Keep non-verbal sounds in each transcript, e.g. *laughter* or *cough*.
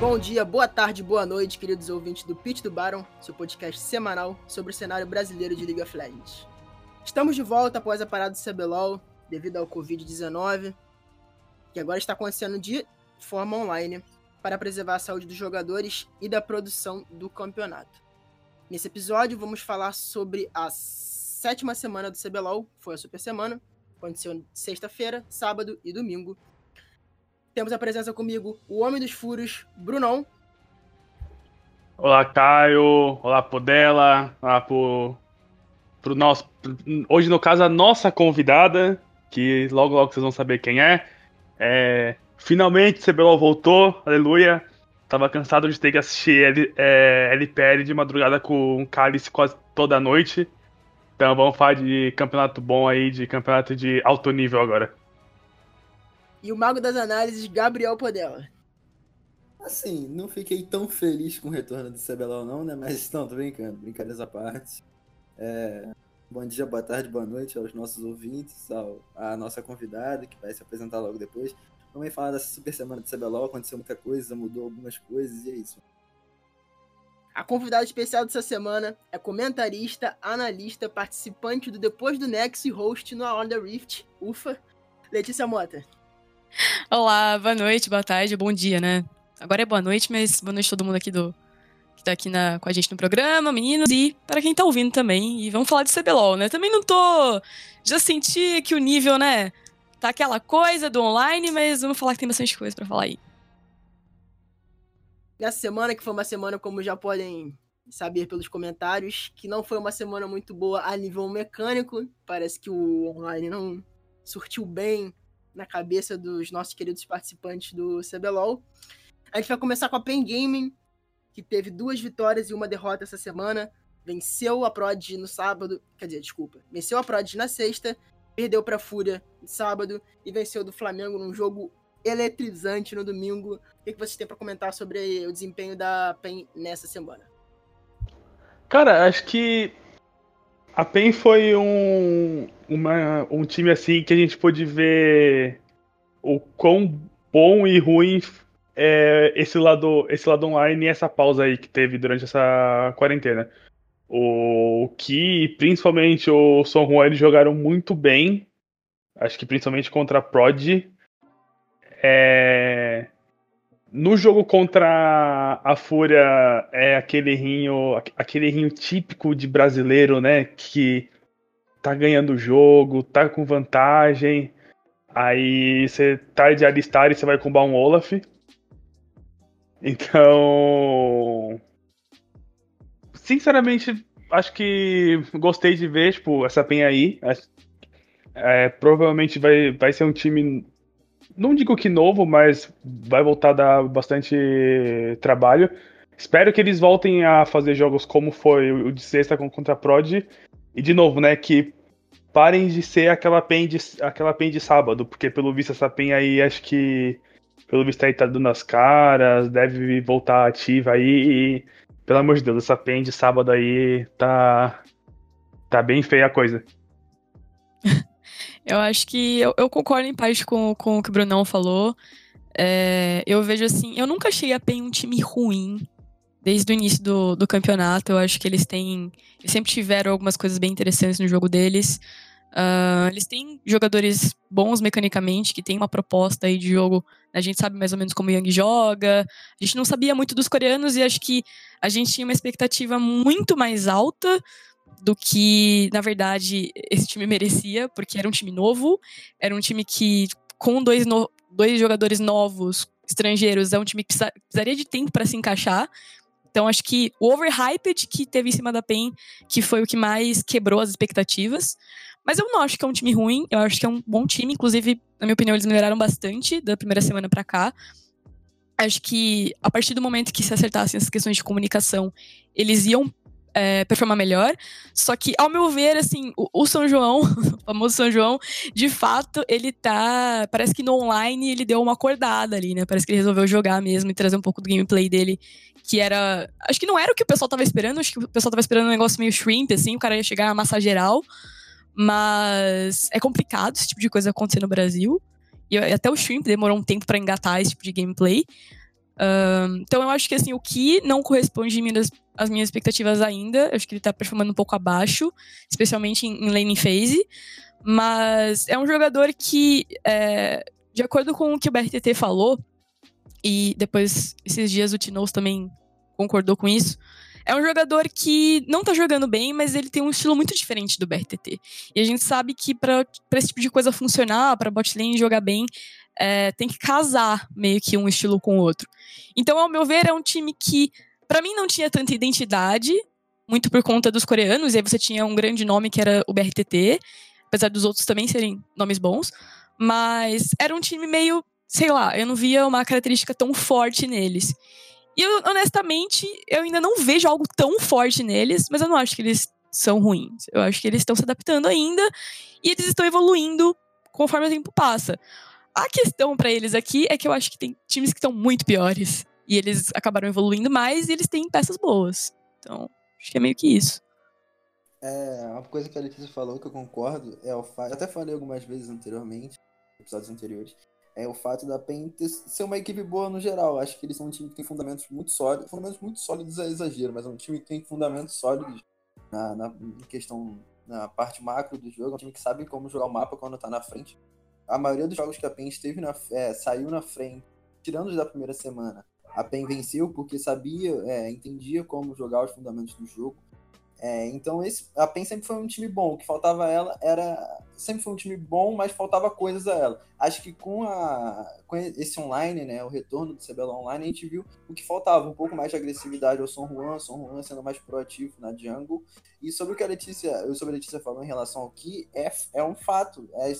Bom dia, boa tarde, boa noite, queridos ouvintes do Pitch do Baron, seu podcast semanal sobre o cenário brasileiro de League of Legends. Estamos de volta após a parada do CBLOL, devido ao Covid-19, que agora está acontecendo de forma online, para preservar a saúde dos jogadores e da produção do campeonato. Nesse episódio, vamos falar sobre a sétima semana do CBLOL, foi a super semana, aconteceu sexta-feira, sábado e domingo, temos a presença comigo, o Homem dos Furos, Brunão. Olá, Caio. Olá, Podela. Olá pro, pro nosso. Hoje, no caso, a nossa convidada, que logo logo vocês vão saber quem é. é finalmente, CBLOL voltou, aleluia. Tava cansado de ter que assistir L, é, LPL de madrugada com um cálice quase toda noite. Então vamos falar de campeonato bom aí, de campeonato de alto nível agora e o mago das análises, Gabriel Podela. Assim, não fiquei tão feliz com o retorno do CBLOL não, né? Mas não, tô brincando, brincadeiras à parte. É... Bom dia, boa tarde, boa noite aos nossos ouvintes, ao, à nossa convidada, que vai se apresentar logo depois. Vamos falar dessa super semana do CBLOL, aconteceu muita coisa, mudou algumas coisas e é isso. A convidada especial dessa semana é comentarista, analista, participante do Depois do Nexo e host no On The Rift, UFA, Letícia Mota. Olá, boa noite, boa tarde, bom dia, né? Agora é boa noite, mas boa noite a todo mundo aqui do que tá aqui na, com a gente no programa, meninos, e para quem tá ouvindo também. E vamos falar de CBLOL, né? Também não tô. Já senti que o nível, né? Tá aquela coisa do online, mas vamos falar que tem bastante coisa para falar aí. Nessa semana, que foi uma semana, como já podem saber pelos comentários, que não foi uma semana muito boa a nível mecânico. Parece que o online não surtiu bem na cabeça dos nossos queridos participantes do CBLOL. A gente vai começar com a Pen Gaming, que teve duas vitórias e uma derrota essa semana. Venceu a Prod no sábado, quer dizer, desculpa, venceu a Prod na sexta, perdeu para a Fúria no sábado e venceu do Flamengo num jogo eletrizante no domingo. O que, vocês têm para comentar sobre o desempenho da PEN nessa semana? Cara, acho que a PEN foi um, uma, um time assim que a gente pôde ver o quão bom e ruim é esse lado, esse lado online e essa pausa aí que teve durante essa quarentena. O Ki principalmente o Son Juan eles jogaram muito bem. Acho que principalmente contra a Prod. É... No jogo contra a Fúria é aquele rinho, aquele rinho típico de brasileiro, né? Que tá ganhando o jogo, tá com vantagem. Aí você tá de alistar e você vai combar um Olaf. Então. Sinceramente, acho que gostei de ver, tipo, essa penha aí. É, provavelmente vai, vai ser um time não digo que novo, mas vai voltar a dar bastante trabalho. Espero que eles voltem a fazer jogos como foi o de sexta contra a Prod. E de novo, né, que parem de ser aquela pen de, aquela pen de sábado, porque pelo visto essa pen aí acho que pelo visto aí tá dando as caras, deve voltar ativa aí e, pelo amor de Deus, essa pen de sábado aí tá tá bem feia a coisa. Eu acho que eu, eu, concordo em parte com, com o que o Brunão falou. É, eu vejo assim, eu nunca achei a PEN um time ruim desde o início do, do campeonato. Eu acho que eles têm. Eles sempre tiveram algumas coisas bem interessantes no jogo deles. Uh, eles têm jogadores bons mecanicamente, que tem uma proposta aí de jogo. A gente sabe mais ou menos como o Yang joga. A gente não sabia muito dos coreanos e acho que a gente tinha uma expectativa muito mais alta do que, na verdade, esse time merecia, porque era um time novo, era um time que, com dois, no, dois jogadores novos, estrangeiros, é um time que precisaria de tempo para se encaixar. Então, acho que o overhyped que teve em cima da PEN, que foi o que mais quebrou as expectativas. Mas eu não acho que é um time ruim, eu acho que é um bom time. Inclusive, na minha opinião, eles melhoraram bastante da primeira semana para cá. Acho que a partir do momento que se acertassem essas questões de comunicação, eles iam é, performar melhor. Só que, ao meu ver, assim, o, o, São João, *laughs* o famoso São João, de fato, ele tá. Parece que no online ele deu uma acordada ali, né? Parece que ele resolveu jogar mesmo e trazer um pouco do gameplay dele. Que era. Acho que não era o que o pessoal tava esperando, acho que o pessoal tava esperando um negócio meio shrimp, assim, o cara ia chegar na massa geral. Mas é complicado esse tipo de coisa acontecer no Brasil. E até o Shrimp demorou um tempo para engatar esse tipo de gameplay. Então eu acho que assim, o Ki não corresponde às minhas expectativas ainda. Eu acho que ele tá performando um pouco abaixo, especialmente em, em laning phase. Mas é um jogador que, é, de acordo com o que o BRTT falou, e depois esses dias o Tinoz também concordou com isso, é um jogador que não tá jogando bem, mas ele tem um estilo muito diferente do BRTT. E a gente sabe que para esse tipo de coisa funcionar, para botlane jogar bem, é, tem que casar meio que um estilo com o outro. Então, ao meu ver, é um time que, para mim, não tinha tanta identidade, muito por conta dos coreanos, e aí você tinha um grande nome que era o BRTT, apesar dos outros também serem nomes bons, mas era um time meio, sei lá, eu não via uma característica tão forte neles. E eu, honestamente, eu ainda não vejo algo tão forte neles, mas eu não acho que eles são ruins. Eu acho que eles estão se adaptando ainda e eles estão evoluindo conforme o tempo passa. A questão para eles aqui é que eu acho que tem times que estão muito piores. E eles acabaram evoluindo mais e eles têm peças boas. Então, acho que é meio que isso. É, uma coisa que a Letícia falou que eu concordo é o fato. Até falei algumas vezes anteriormente, episódios anteriores, é o fato da PEN ser uma equipe boa no geral. Acho que eles são um time que tem fundamentos muito sólidos. Fundamentos muito sólidos é exagero, mas é um time que tem fundamentos sólidos na, na questão, na parte macro do jogo. É um time que sabe como jogar o mapa quando tá na frente. A maioria dos jogos que a PEN esteve na, é, saiu na frente, tirando os da primeira semana, a PEN venceu porque sabia, é, entendia como jogar os fundamentos do jogo. É, então esse, a PEN sempre foi um time bom. O que faltava a ela era. Sempre foi um time bom, mas faltava coisas a ela. Acho que com, a, com esse online, né? O retorno do CBLOL Online, a gente viu o que faltava, um pouco mais de agressividade ao Son Juan, Son Juan sendo mais proativo na jungle. E sobre o que a Letícia, sobre a Letícia falou em relação ao que é, é um fato. É,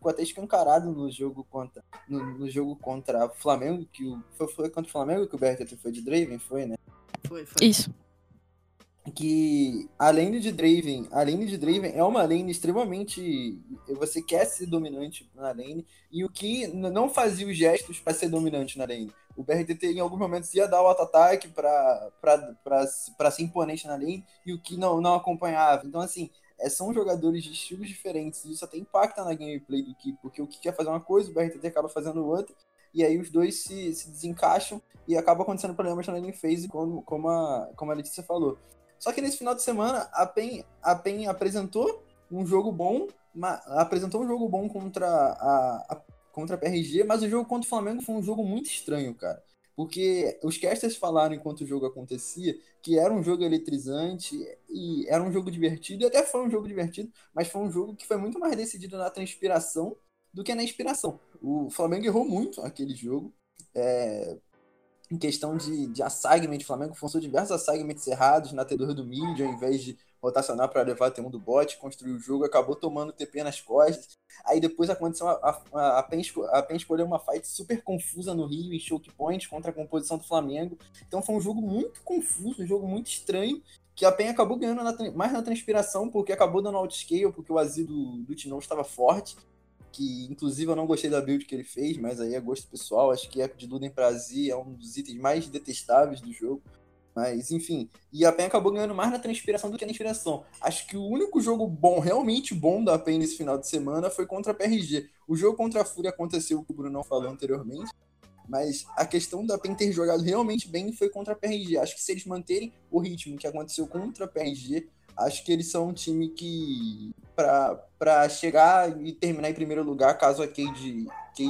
ficou até escancarado no jogo contra no, no jogo contra o Flamengo, que o, foi, foi contra o Flamengo que o BRTT foi de Draven, foi, né? Foi, foi. Isso que a lane de Draven, a lane de Draven é uma lane extremamente. Você quer ser dominante na lane, e o que não fazia os gestos para ser dominante na lane. O BRTT em alguns momentos ia dar o auto-ataque para ser imponente na lane, e o que não, não acompanhava. Então, assim, é, são jogadores de estilos diferentes, e isso até impacta na gameplay do Ki, porque o que quer fazer uma coisa, o BRTT acaba fazendo outra, e aí os dois se, se desencaixam e acaba acontecendo problemas na lane phase, como, como, a, como a Letícia falou. Só que nesse final de semana, a PEN, a PEN apresentou um jogo bom, apresentou um jogo bom contra a, a, contra a PRG, mas o jogo contra o Flamengo foi um jogo muito estranho, cara. Porque os casters falaram enquanto o jogo acontecia que era um jogo eletrizante e era um jogo divertido, e até foi um jogo divertido, mas foi um jogo que foi muito mais decidido na transpiração do que na inspiração. O Flamengo errou muito aquele jogo. É, em questão de, de assignment, o Flamengo forçou diversos assignments errados na T2 do mid, ao invés de rotacionar para levar a T1 do bot, construir o jogo, acabou tomando TP nas costas. Aí depois aconteceu a, a, a, PEN, a PEN escolheu uma fight super confusa no Rio, em choke point, contra a composição do Flamengo. Então foi um jogo muito confuso, um jogo muito estranho, que a PEN acabou ganhando na, mais na transpiração, porque acabou dando outscale, porque o Azir do, do Tinon estava forte que inclusive eu não gostei da build que ele fez, mas aí é gosto pessoal. Acho que Echo de Luden pra Z é um dos itens mais detestáveis do jogo. Mas, enfim. E a PEN acabou ganhando mais na transpiração do que na inspiração. Acho que o único jogo bom, realmente bom da PEN nesse final de semana foi contra a PRG. O jogo contra a Fúria aconteceu, o que o Bruno falou anteriormente. Mas a questão da PEN ter jogado realmente bem foi contra a PRG. Acho que se eles manterem o ritmo que aconteceu contra a PRG, acho que eles são um time que para chegar e terminar em primeiro lugar caso a Cade,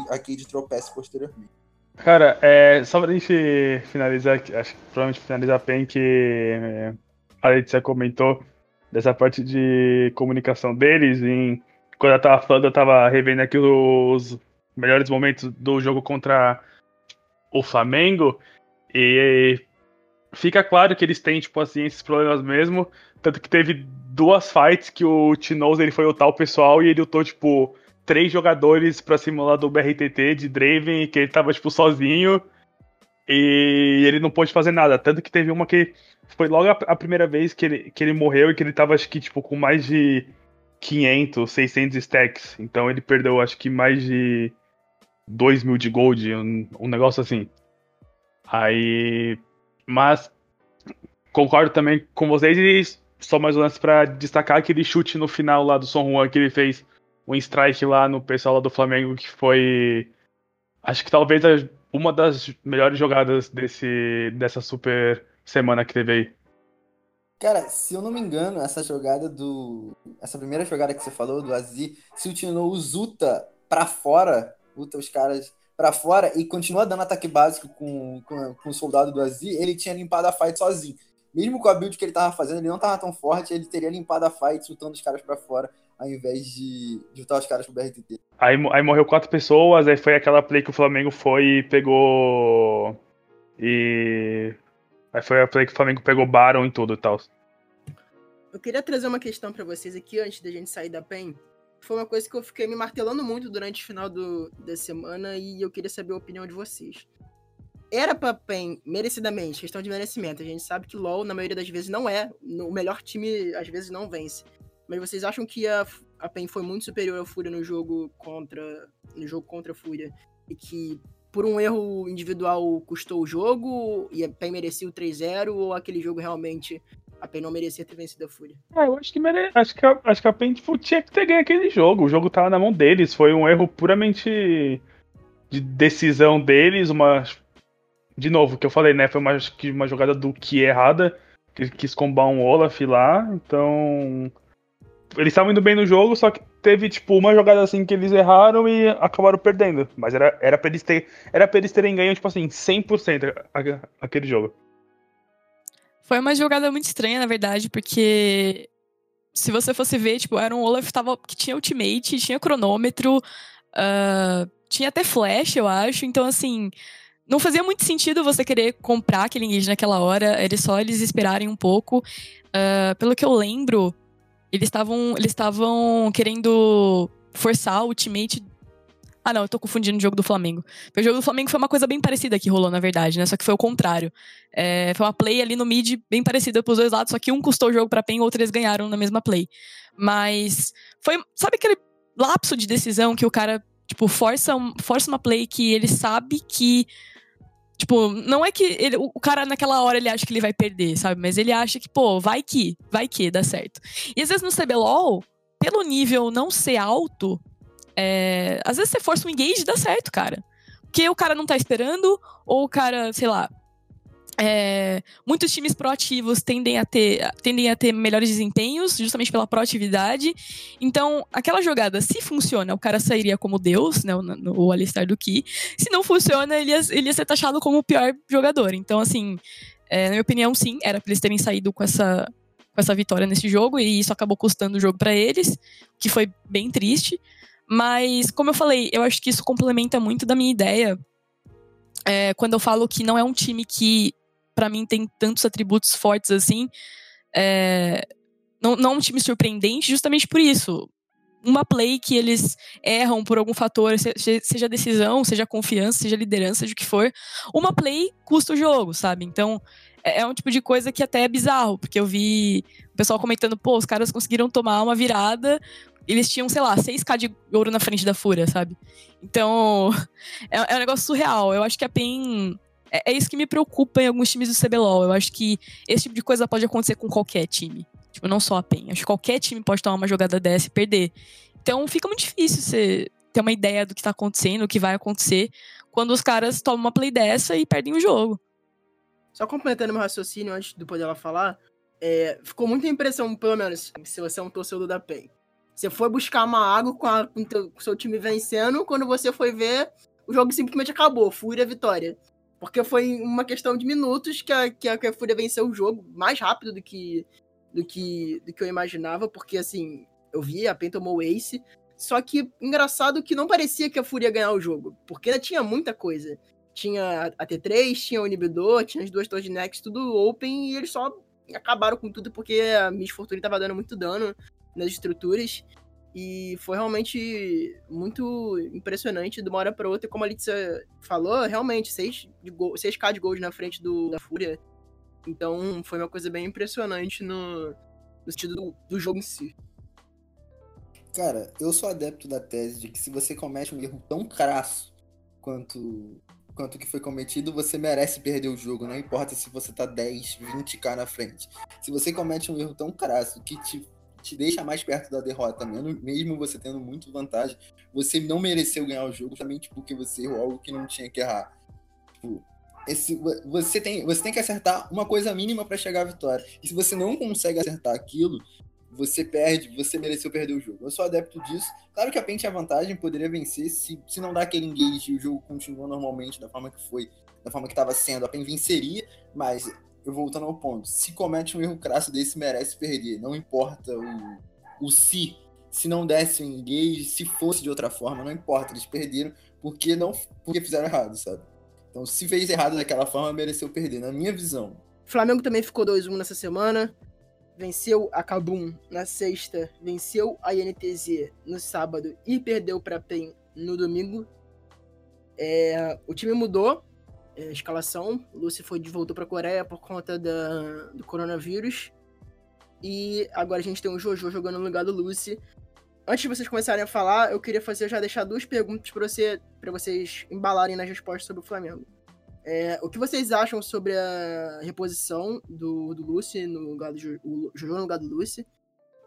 a Cade tropece posteriormente. Cara, é, só pra gente finalizar, acho que provavelmente finalizar bem que é, a Letícia comentou dessa parte de comunicação deles. Quando eu tava falando, eu tava revendo aqui os melhores momentos do jogo contra o Flamengo. E fica claro que eles têm, tipo assim, esses problemas mesmo. Tanto que teve duas fights que o Tinoz ele foi o pessoal e ele lutou, tipo, três jogadores pra simular do BRTT de Draven, que ele tava, tipo, sozinho. E ele não pôde fazer nada. Tanto que teve uma que foi logo a, a primeira vez que ele, que ele morreu e que ele tava, acho que, tipo, com mais de 500, 600 stacks. Então ele perdeu, acho que, mais de 2 mil de gold, um, um negócio assim. Aí. Mas concordo também com vocês e só mais um lance pra destacar aquele chute no final lá do Son Juan que ele fez um strike lá no pessoal lá do Flamengo que foi. Acho que talvez uma das melhores jogadas desse, dessa super semana que teve aí. Cara, se eu não me engano, essa jogada do. Essa primeira jogada que você falou, do Azi, se o Zuta pra fora, Uta os caras pra fora e continua dando ataque básico com, com, com o soldado do Azi, ele tinha limpado a fight sozinho. Mesmo com a build que ele tava fazendo, ele não tava tão forte, ele teria limpado a fight, chutando os caras pra fora, ao invés de, chutar os caras pro BRTT. Aí, aí morreu quatro pessoas, aí foi aquela play que o Flamengo foi e pegou. E Aí foi a play que o Flamengo pegou Baron e tudo e tal. Eu queria trazer uma questão para vocês aqui antes da gente sair da PEN. Foi uma coisa que eu fiquei me martelando muito durante o final do, da semana e eu queria saber a opinião de vocês. Era pra PEN, merecidamente, questão de merecimento. A gente sabe que LoL, na maioria das vezes, não é. O melhor time, às vezes, não vence. Mas vocês acham que a, a PEN foi muito superior à Fúria no jogo contra. No jogo contra a Fúria? E que por um erro individual custou o jogo e a PEN merecia o 3-0 ou aquele jogo realmente a PEN não merecia ter vencido a Fúria? Ah, eu acho que, mere... acho que, a... acho que a PEN tipo, tinha que ter ganho aquele jogo. O jogo tava na mão deles. Foi um erro puramente de decisão deles. Uma. De novo, que eu falei, né? Foi uma, uma jogada do que errada. Que quis combar um Olaf lá. Então. Eles estavam indo bem no jogo, só que teve, tipo, uma jogada assim que eles erraram e acabaram perdendo. Mas era, era, pra, eles ter, era pra eles terem ganho, tipo assim, 100% aquele jogo. Foi uma jogada muito estranha, na verdade, porque se você fosse ver, tipo, era um Olaf tava, que tinha ultimate, tinha cronômetro, uh, tinha até flash, eu acho. Então, assim, não fazia muito sentido você querer comprar aquele engage naquela hora. Era só eles esperarem um pouco. Uh, pelo que eu lembro, eles estavam eles estavam querendo forçar o ultimate. Ah, não, eu tô confundindo o jogo do Flamengo. O jogo do Flamengo foi uma coisa bem parecida que rolou, na verdade, né? Só que foi o contrário. É, foi uma play ali no mid bem parecida pros dois lados, só que um custou o jogo pra PEN, outro eles ganharam na mesma play. Mas foi. Sabe aquele lapso de decisão que o cara, tipo, força, força uma play que ele sabe que Tipo, não é que ele, o cara naquela hora ele acha que ele vai perder, sabe? Mas ele acha que, pô, vai que, vai que dá certo. E às vezes no CBLOL, pelo nível não ser alto, é, às vezes você força um engage e dá certo, cara. Porque o cara não tá esperando, ou o cara, sei lá, é, muitos times proativos tendem a, ter, tendem a ter melhores desempenhos, justamente pela proatividade. Então, aquela jogada, se funciona, o cara sairia como Deus, né, o, o Alistar do Ki. Se não funciona, ele ia, ele ia ser taxado como o pior jogador. Então, assim, é, na minha opinião, sim, era pra eles terem saído com essa, com essa vitória nesse jogo, e isso acabou custando o jogo para eles, que foi bem triste. Mas, como eu falei, eu acho que isso complementa muito da minha ideia. É, quando eu falo que não é um time que para mim tem tantos atributos fortes assim. É, não, não é um time surpreendente, justamente por isso. Uma play que eles erram por algum fator, seja decisão, seja confiança, seja liderança, seja o que for, uma play custa o jogo, sabe? Então, é, é um tipo de coisa que até é bizarro, porque eu vi o pessoal comentando, pô, os caras conseguiram tomar uma virada, eles tinham, sei lá, 6k de ouro na frente da Fúria, sabe? Então, *laughs* é, é um negócio surreal. Eu acho que a PEN é, é, isso que me preocupa em alguns times do CBLOL. Eu acho que esse tipo de coisa pode acontecer com qualquer time. Tipo, não só a PEN. Acho que qualquer time pode tomar uma jogada dessa e perder. Então fica muito difícil você ter uma ideia do que tá acontecendo, o que vai acontecer, quando os caras tomam uma play dessa e perdem o jogo. Só complementando meu raciocínio antes de poder ela falar, é, ficou muita impressão, pelo menos, se você é um torcedor da PEN. Você foi buscar uma água com, a, com o seu time vencendo, quando você foi ver, o jogo simplesmente acabou, fúria vitória. Porque foi uma questão de minutos que a, que a, que a Fúria venceu o jogo mais rápido do que, do que, do que eu imaginava, porque assim, eu vi, a PEN tomou o Ace. Só que engraçado que não parecia que a Fúria ia ganhar o jogo, porque ainda tinha muita coisa. Tinha a T3, tinha o inibidor, tinha as duas torres de Nex, tudo open, e eles só acabaram com tudo porque a Miss Fortune tava dando muito dano nas estruturas. E foi realmente muito impressionante de uma hora para outra. Como a Letícia falou, realmente, 6 de 6k de gold na frente do, da Fúria. Então foi uma coisa bem impressionante no, no sentido do, do jogo em si. Cara, eu sou adepto da tese de que se você comete um erro tão crasso quanto quanto que foi cometido, você merece perder o jogo, não importa se você tá 10, 20k na frente. Se você comete um erro tão crasso que te te deixa mais perto da derrota, mesmo você tendo muito vantagem. Você não mereceu ganhar o jogo justamente porque você errou algo que não tinha que errar. Tipo, esse, você, tem, você tem que acertar uma coisa mínima para chegar à vitória. E se você não consegue acertar aquilo, você perde, você mereceu perder o jogo. Eu sou adepto disso. Claro que a PEN tinha vantagem, poderia vencer. Se, se não dá aquele engage e o jogo continua normalmente da forma que foi, da forma que estava sendo, a PEN venceria, mas eu voltando ao ponto, se comete um erro crasso desse, merece perder. Não importa o, o se, se não desse o engage, se fosse de outra forma, não importa, eles perderam porque não porque fizeram errado, sabe? Então, se fez errado daquela forma, mereceu perder, na minha visão. Flamengo também ficou 2-1 nessa semana. Venceu a Cabum na sexta, venceu a INTZ no sábado e perdeu para PEN no domingo. É, o time mudou é, escalação. O Lucy foi voltou para a Coreia por conta da, do coronavírus. E agora a gente tem o Jojo jogando no lugar do Lucy. Antes de vocês começarem a falar, eu queria fazer já deixar duas perguntas para você, vocês embalarem nas respostas sobre o Flamengo. É, o que vocês acham sobre a reposição do, do Lucy no lugar do Jojo no lugar do Lucy?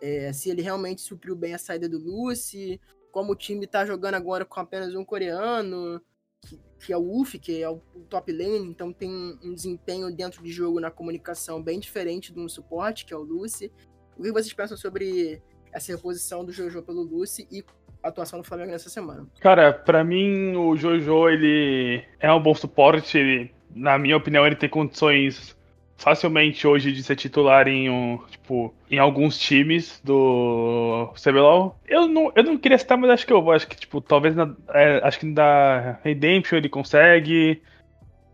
É, se ele realmente supriu bem a saída do Lucy, como o time tá jogando agora com apenas um coreano, que, que é o Uf, que é o top lane, então tem um desempenho dentro de jogo na comunicação bem diferente de um suporte, que é o Lucy. O que vocês pensam sobre essa reposição do Jojo pelo Lucy e atuação do Flamengo nessa semana. Cara, para mim o Jojo ele é um bom suporte, ele, na minha opinião ele tem condições facilmente hoje de ser titular em um, tipo, em alguns times do CBLOL. Eu não, eu não queria citar, mas acho que eu vou. Acho que, tipo, talvez na, é, acho que da Redemption ele consegue.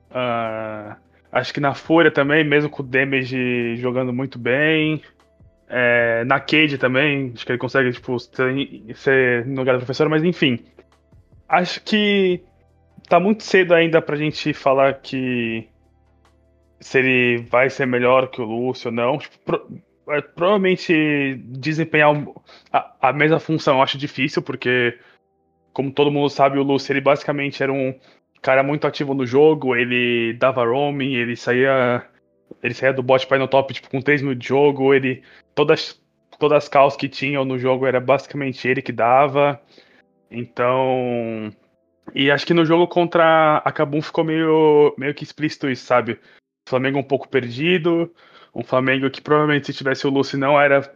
Uh, acho que na Fúria também, mesmo com o Damage jogando muito bem. É, na Cade também, acho que ele consegue, tipo, ser, ser no lugar do professor, mas enfim. Acho que tá muito cedo ainda pra gente falar que se ele vai ser melhor que o Lúcio ou não. Tipo, pro, é, provavelmente desempenhar a, a, mesma função eu acho difícil, porque, como todo mundo sabe, o Lúcio ele basicamente era um cara muito ativo no jogo, ele dava roaming, ele saía ele saía do bot para ir no top tipo, com 3 minutos de jogo. Ele. Todas, todas as calls que tinham no jogo era basicamente ele que dava. Então. E acho que no jogo contra a Kabum ficou meio, meio que explícito isso, sabe? Flamengo um pouco perdido. Um Flamengo que provavelmente se tivesse o Lucy não era.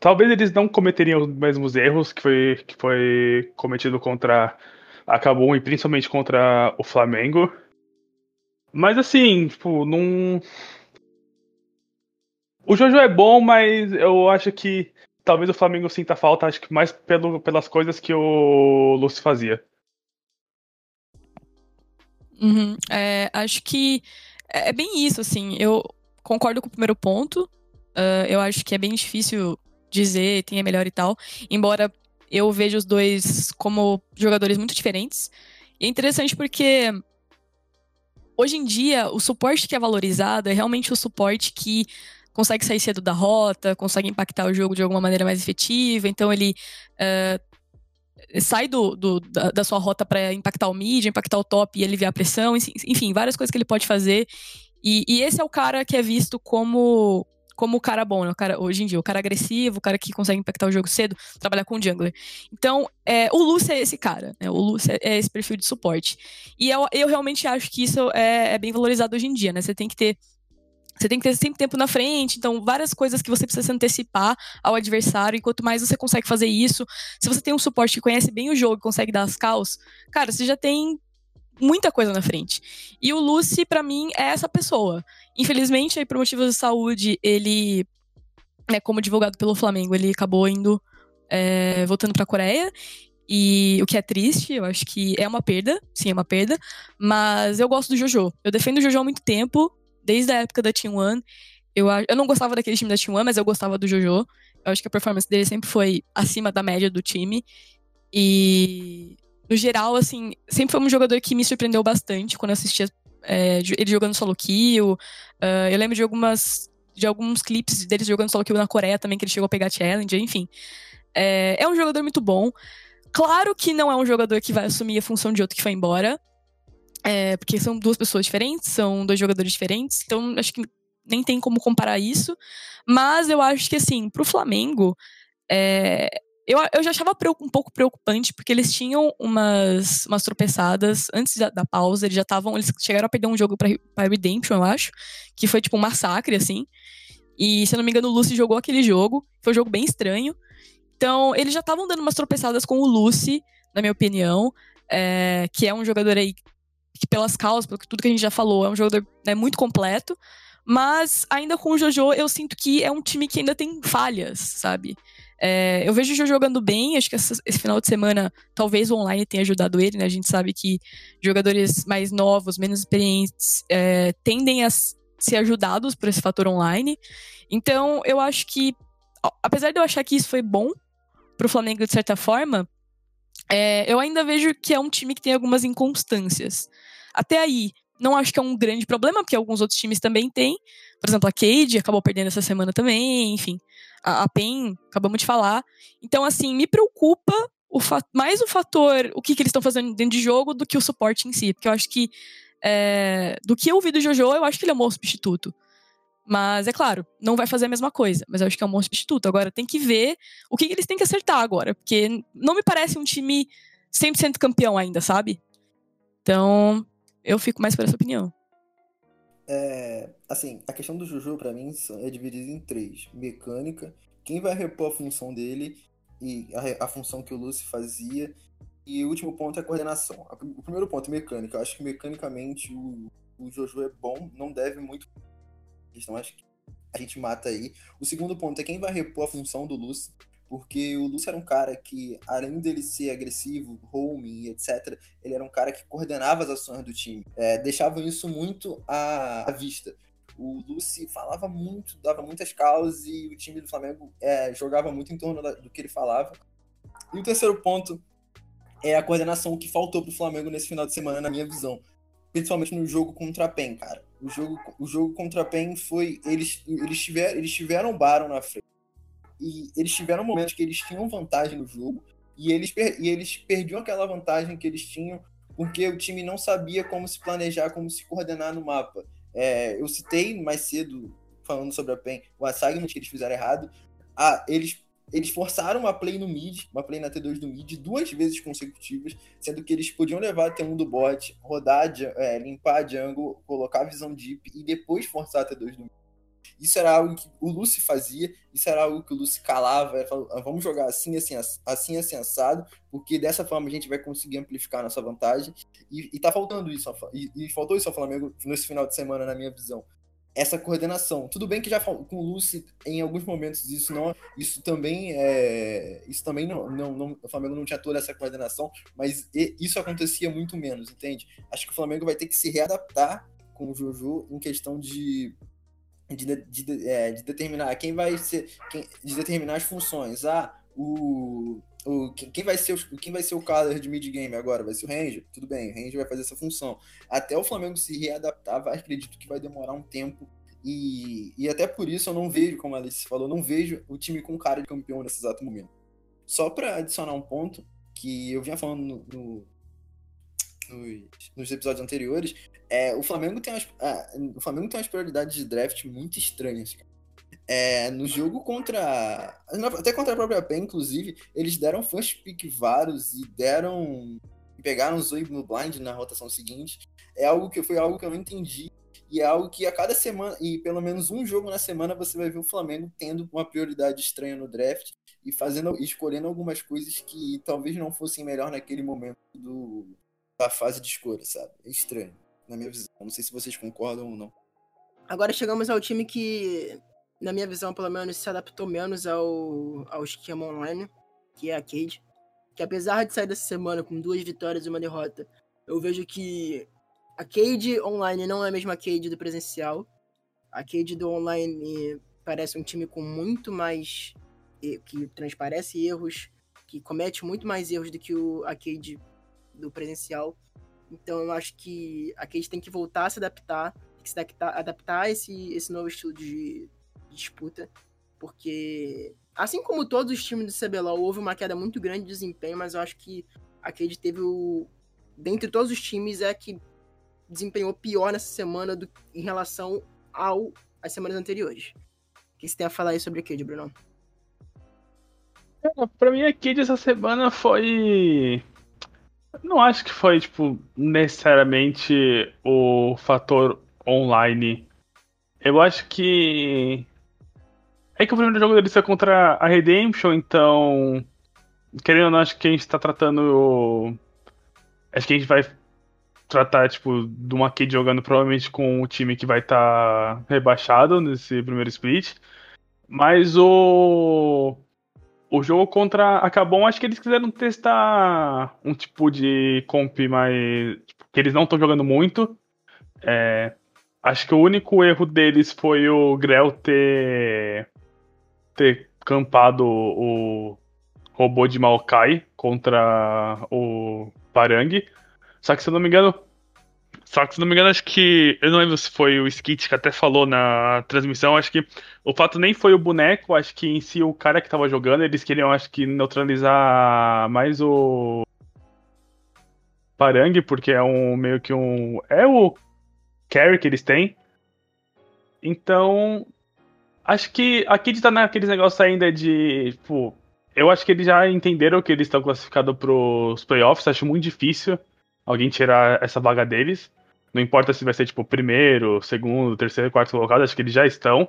Talvez eles não cometeriam os mesmos erros que foi, que foi cometido contra a Kabum e principalmente contra o Flamengo. Mas assim, tipo, não. O Jojo é bom, mas eu acho que talvez o Flamengo sinta falta, acho que mais pelo, pelas coisas que o Lúcio fazia. Uhum, é, acho que é, é bem isso, assim. Eu concordo com o primeiro ponto. Uh, eu acho que é bem difícil dizer quem é melhor e tal. Embora eu veja os dois como jogadores muito diferentes. E é interessante porque hoje em dia o suporte que é valorizado é realmente o suporte que consegue sair cedo da rota, consegue impactar o jogo de alguma maneira mais efetiva, então ele uh, sai do, do da, da, sua rota para impactar o mid, impactar o top e aliviar a pressão, enfim, várias coisas que ele pode fazer. E, e esse é o cara que é visto como como o cara bom, né? O cara, hoje em dia, o cara agressivo, o cara que consegue impactar o jogo cedo, trabalhar com jungler. Então, é, o Lúcio é esse cara, né? O Lúcio é, é esse perfil de suporte. E eu, eu realmente acho que isso é, é bem valorizado hoje em dia, né? Você tem que ter você tem que ter sempre tempo na frente, então várias coisas que você precisa se antecipar ao adversário, e quanto mais você consegue fazer isso, se você tem um suporte que conhece bem o jogo, consegue dar as calls, cara, você já tem muita coisa na frente. E o Lucy, para mim, é essa pessoa. Infelizmente, aí, por motivos de saúde, ele, né, como divulgado pelo Flamengo, ele acabou indo, é, voltando pra Coreia. E o que é triste, eu acho que é uma perda, sim, é uma perda. Mas eu gosto do Jojo. Eu defendo o Jojo há muito tempo desde a época da Team One. Eu, eu não gostava daquele time da Team One, mas eu gostava do Jojo. Eu acho que a performance dele sempre foi acima da média do time. E, no geral, assim, sempre foi um jogador que me surpreendeu bastante quando eu assistia é, ele jogando solo kill. Uh, eu lembro de algumas de alguns clipes dele jogando solo kill na Coreia também, que ele chegou a pegar challenge, enfim. É, é um jogador muito bom. Claro que não é um jogador que vai assumir a função de outro que foi embora. É, porque são duas pessoas diferentes, são dois jogadores diferentes, então acho que nem tem como comparar isso. Mas eu acho que, assim, pro Flamengo, é, eu, eu já achava um pouco preocupante, porque eles tinham umas, umas tropeçadas antes da, da pausa, eles já estavam. Eles chegaram a perder um jogo pra Redemption, eu acho, que foi tipo um massacre, assim. E, se eu não me engano, o Lucy jogou aquele jogo. Foi um jogo bem estranho. Então, eles já estavam dando umas tropeçadas com o Lucy, na minha opinião, é, que é um jogador aí pelas causas, pelo tudo que a gente já falou, é um jogador né, muito completo. Mas, ainda com o Jojo, eu sinto que é um time que ainda tem falhas, sabe? É, eu vejo o Jojo jogando bem, acho que essa, esse final de semana talvez o online tenha ajudado ele, né? A gente sabe que jogadores mais novos, menos experientes, é, tendem a ser ajudados por esse fator online. Então, eu acho que, apesar de eu achar que isso foi bom pro Flamengo de certa forma, é, eu ainda vejo que é um time que tem algumas inconstâncias. Até aí, não acho que é um grande problema, porque alguns outros times também têm. Por exemplo, a Cade acabou perdendo essa semana também, enfim. A, a PEN, acabamos de falar. Então, assim, me preocupa o mais o fator, o que, que eles estão fazendo dentro de jogo, do que o suporte em si. Porque eu acho que, é, do que eu vi do Jojo, eu acho que ele é um bom substituto. Mas, é claro, não vai fazer a mesma coisa. Mas eu acho que é um bom substituto. Agora, tem que ver o que, que eles têm que acertar agora. Porque não me parece um time 100% campeão ainda, sabe? Então, eu fico mais por essa opinião. É, assim, a questão do Juju, para mim, é dividida em três: mecânica, quem vai repor a função dele e a, a função que o Lucy fazia. E o último ponto é a coordenação. O primeiro ponto, mecânica. Eu acho que mecanicamente o, o Jojo é bom, não deve muito. Então acho que a gente mata aí. O segundo ponto é quem vai repor a função do Lucy porque o Lúcio era um cara que, além dele ser agressivo, homing, etc., ele era um cara que coordenava as ações do time, é, deixava isso muito à, à vista. O Lucy falava muito, dava muitas causas e o time do Flamengo é, jogava muito em torno da, do que ele falava. E o terceiro ponto é a coordenação que faltou pro Flamengo nesse final de semana, na minha visão. Principalmente no jogo contra a PEN, cara. O jogo, o jogo contra a PEN foi. Eles, eles, tiver, eles tiveram o Baron na frente e eles tiveram momentos que eles tinham vantagem no jogo e eles, e eles perdiam aquela vantagem que eles tinham porque o time não sabia como se planejar, como se coordenar no mapa. É, eu citei mais cedo, falando sobre a PEN, o assignment que eles fizeram errado. Ah, eles, eles forçaram uma play no mid, uma play na T2 do mid, duas vezes consecutivas, sendo que eles podiam levar a T1 do bot, rodar, é, limpar a jungle, colocar a visão deep e depois forçar a T2 do mid. Isso era algo que o Lucy fazia, isso era algo que o Lucy calava, falou, ah, vamos jogar assim, assim, assim, assim, assado, porque dessa forma a gente vai conseguir amplificar a nossa vantagem. E, e tá faltando isso, e, e faltou isso ao Flamengo nesse final de semana, na minha visão essa coordenação. Tudo bem que já com o Lucy, em alguns momentos, isso não, isso também é, isso também não, não, não, o Flamengo não tinha toda essa coordenação, mas isso acontecia muito menos, entende? Acho que o Flamengo vai ter que se readaptar com o Jojo em questão de de, de, é, de determinar quem vai ser, quem, de determinar as funções. Ah, o, o quem vai ser o, quem vai ser o caller de mid game agora? Vai ser o Ranger? Tudo bem, o Ranger vai fazer essa função. Até o Flamengo se readaptar, vai, acredito que vai demorar um tempo. E, e até por isso eu não vejo, como a Alice falou, não vejo o time com cara de campeão nesse exato momento. Só para adicionar um ponto que eu vinha falando no, no nos, nos episódios anteriores, é, o, Flamengo tem umas, o Flamengo tem umas prioridades de draft muito estranhas. É, no jogo contra. Até contra a própria PEN, inclusive, eles deram first pick vários e deram. pegaram o Zoe no blind na rotação seguinte. É algo que foi algo que eu não entendi. E é algo que a cada semana, e pelo menos um jogo na semana, você vai ver o Flamengo tendo uma prioridade estranha no draft e fazendo, escolhendo algumas coisas que talvez não fossem melhor naquele momento do, da fase de escolha, sabe? É estranho, na minha visão. Não sei se vocês concordam ou não. Agora chegamos ao time que, na minha visão, pelo menos, se adaptou menos ao, ao esquema online, que é a Cade. Que apesar de sair dessa semana com duas vitórias e uma derrota, eu vejo que a Cade online não é a mesma Cade do presencial. A Cade do online parece um time com muito mais. que transparece erros, que comete muito mais erros do que o Cade do presencial. Então eu acho que aqui a gente tem que voltar a se adaptar, tem que se adaptar, adaptar a esse, esse novo estilo de, de disputa, porque assim como todos os times do CBLOL, houve uma queda muito grande de desempenho, mas eu acho que a Cade teve o. Dentre todos os times, é que desempenhou pior nessa semana do, em relação ao às semanas anteriores. O que você tem a falar aí sobre a Cade, Bruno? É, pra mim, a Kid essa semana foi. Não acho que foi, tipo, necessariamente o fator online. Eu acho que. É que o primeiro jogo deles foi contra a Redemption, então. Querendo ou não, acho que a gente tá tratando. Acho que a gente vai tratar, tipo, de uma Kid jogando provavelmente com o time que vai estar tá rebaixado nesse primeiro split. Mas o. O jogo contra a Cabon, acho que eles quiseram testar um tipo de comp mais. Tipo, que eles não estão jogando muito. É, acho que o único erro deles foi o Grell ter. ter campado o robô de Maokai contra o Parang. Só que se eu não me engano, só que, se não me engano, acho que. Eu não lembro se foi o Skit que até falou na transmissão. Acho que o fato nem foi o boneco, acho que em si o cara que tava jogando, eles queriam, acho que, neutralizar mais o. Parang, porque é um meio que um. É o carry que eles têm. Então. Acho que a Kid tá naqueles negócios ainda de. Tipo, eu acho que eles já entenderam que eles estão classificados pros playoffs. Acho muito difícil alguém tirar essa vaga deles. Não importa se vai ser, tipo, primeiro, segundo, terceiro, quarto colocado, acho que eles já estão.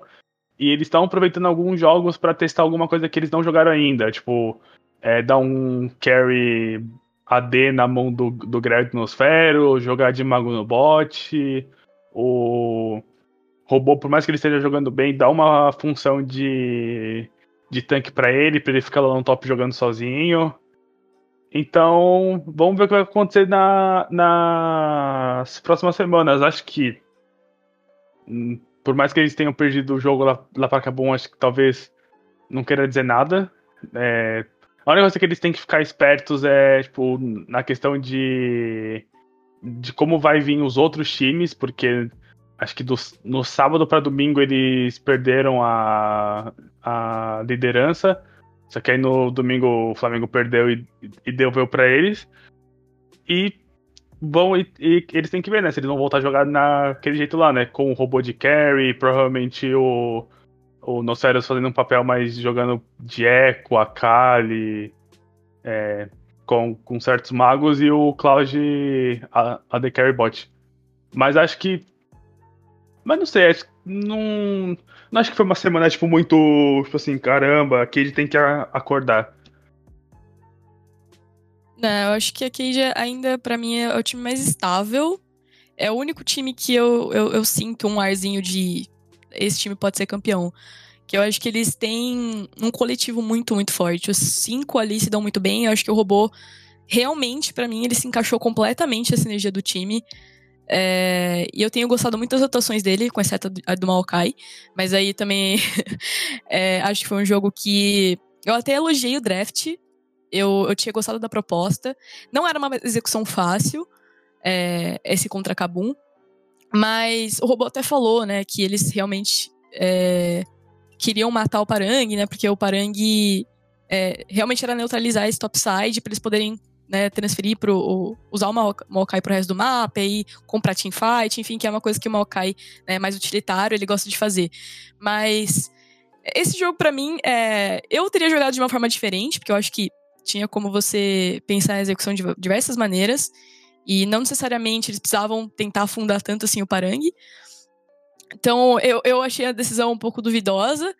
E eles estão aproveitando alguns jogos para testar alguma coisa que eles não jogaram ainda. Tipo, é, dar um carry AD na mão do, do Nosfero, jogar de mago no bot. O robô, por mais que ele esteja jogando bem, dá uma função de, de tanque para ele, para ele ficar lá no top jogando sozinho. Então, vamos ver o que vai acontecer na, nas próximas semanas. Acho que, hum, por mais que eles tenham perdido o jogo lá, lá para Cabum, acho que talvez não queira dizer nada. É, a única coisa que eles têm que ficar espertos é, tipo, na questão de, de como vai vir os outros times, porque acho que do, no sábado para domingo eles perderam a, a liderança. Só que aí no domingo o Flamengo perdeu e, e devolveu para eles. E vão e, e, eles têm que ver, né? Se eles vão voltar a jogar naquele jeito lá, né? Com o robô de carry, provavelmente o, o Nocerius fazendo um papel mais jogando de Echo, Akali, é, com, com certos magos e o Cloud a, a The Carry Bot. Mas acho que. Mas não sei, acho, não. Não acho que foi uma semana, tipo, muito. Tipo assim, caramba, a Cade tem que acordar. Não, eu acho que a Cade ainda, para mim, é o time mais estável. É o único time que eu, eu, eu sinto um arzinho de. Esse time pode ser campeão. Que eu acho que eles têm um coletivo muito, muito forte. Os cinco ali se dão muito bem. Eu acho que o robô, realmente, para mim, ele se encaixou completamente a sinergia do time. É, e eu tenho gostado muito das atuações dele, com exceto a do Maokai. Mas aí também *laughs* é, acho que foi um jogo que. Eu até elogiei o draft. Eu, eu tinha gostado da proposta. Não era uma execução fácil, é, esse contra Kabum. Mas o robô até falou, né, que eles realmente é, queriam matar o Parang, né? Porque o Parang é, realmente era neutralizar esse topside para eles poderem né, transferir. O, usar o Maokai pro resto do mapa e comprar teamfight, enfim, que é uma coisa que o Maokai é mais utilitário, ele gosta de fazer. Mas esse jogo, para mim, é, eu teria jogado de uma forma diferente, porque eu acho que tinha como você pensar a execução de diversas maneiras. E não necessariamente eles precisavam tentar afundar tanto assim o Parang. Então eu, eu achei a decisão um pouco duvidosa.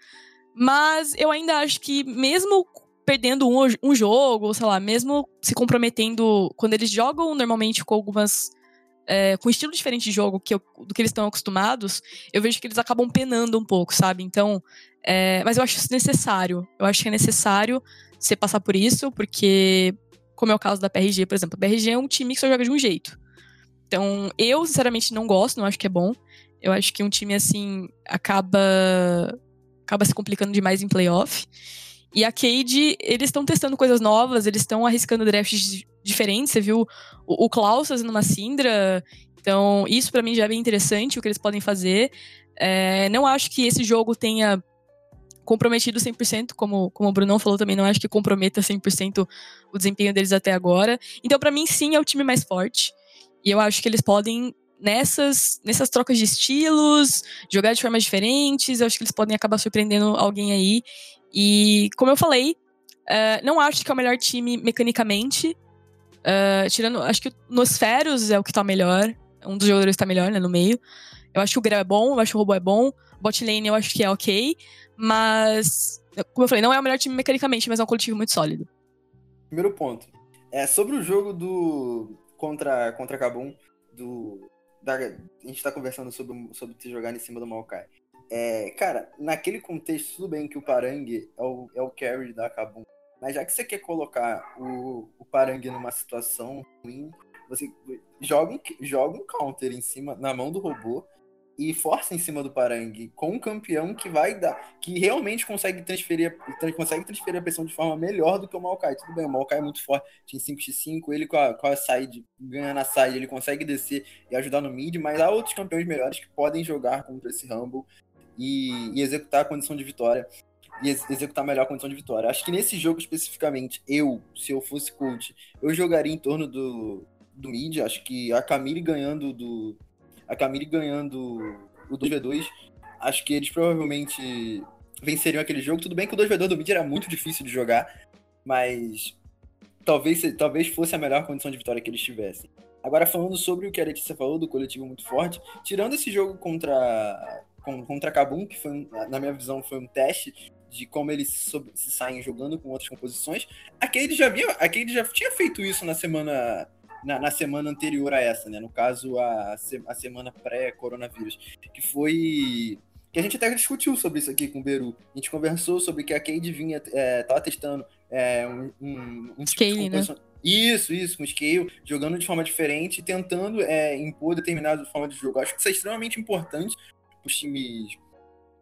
Mas eu ainda acho que, mesmo perdendo um, um jogo, sei lá, mesmo se comprometendo. Quando eles jogam normalmente com algumas. É, com um estilo diferente de jogo que eu, do que eles estão acostumados, eu vejo que eles acabam penando um pouco, sabe? Então. É, mas eu acho isso necessário. Eu acho que é necessário você passar por isso, porque, como é o caso da PRG, por exemplo, a PRG é um time que só joga de um jeito. Então, eu, sinceramente, não gosto, não acho que é bom. Eu acho que um time assim acaba acaba se complicando demais em playoff. E a Cade, eles estão testando coisas novas, eles estão arriscando drafts diferentes. Você viu o, o Klaus fazendo uma Syndra. Então, isso para mim já é bem interessante o que eles podem fazer. É, não acho que esse jogo tenha comprometido 100%, como, como o Brunão falou também, não acho que comprometa 100% o desempenho deles até agora. Então, para mim, sim, é o time mais forte. E eu acho que eles podem, nessas, nessas trocas de estilos, jogar de formas diferentes, eu acho que eles podem acabar surpreendendo alguém aí. E, como eu falei, Uh, não acho que é o melhor time mecanicamente. Uh, tirando, acho que o Nosferos é o que tá melhor. Um dos jogadores tá melhor, né, no meio. Eu acho que o Grell é bom, eu acho que o Robô é bom. Bot lane eu acho que é ok. Mas, como eu falei, não é o melhor time mecanicamente, mas é um coletivo muito sólido. Primeiro ponto. É sobre o jogo do. contra, contra Kabum, do. Da, a gente tá conversando sobre, sobre te jogar em cima do Maokai. É, cara, naquele contexto, tudo bem que o Parang é o, é o carry da Kabum. Mas já que você quer colocar o, o Parang numa situação ruim, você joga um, joga um counter em cima, na mão do robô, e força em cima do Parang com um campeão que vai dar, que realmente consegue transferir, consegue transferir a pressão de forma melhor do que o Maokai. Tudo bem, o Maokai é muito forte, em 5x5, ele com a, com a side, ganhando a side, ele consegue descer e ajudar no mid, mas há outros campeões melhores que podem jogar contra esse Rumble e, e executar a condição de vitória e ex executar melhor a condição de vitória. Acho que nesse jogo especificamente, eu, se eu fosse coach, eu jogaria em torno do, do mid. Acho que a Camille ganhando do. A Camille ganhando o 2v2. Acho que eles provavelmente venceriam aquele jogo. Tudo bem que o 2v2 do mid era muito difícil de jogar, mas talvez, talvez fosse a melhor condição de vitória que eles tivessem. Agora, falando sobre o que a Letícia falou, do coletivo muito forte, tirando esse jogo contra contra Kabum, que foi, na minha visão, foi um teste de como eles se, se saem jogando com outras composições. Aquele já havia, aquele já tinha feito isso na semana na, na, semana anterior a essa, né? No caso, a, a semana pré-coronavírus, que foi que a gente até discutiu sobre isso aqui com o Beru. A gente conversou sobre que a Cade vinha, é, tava testando é, um, um, um Scale, né? Isso, isso, com scale, jogando de forma diferente, tentando é, impor determinada forma de jogo. Acho que isso é extremamente importante os times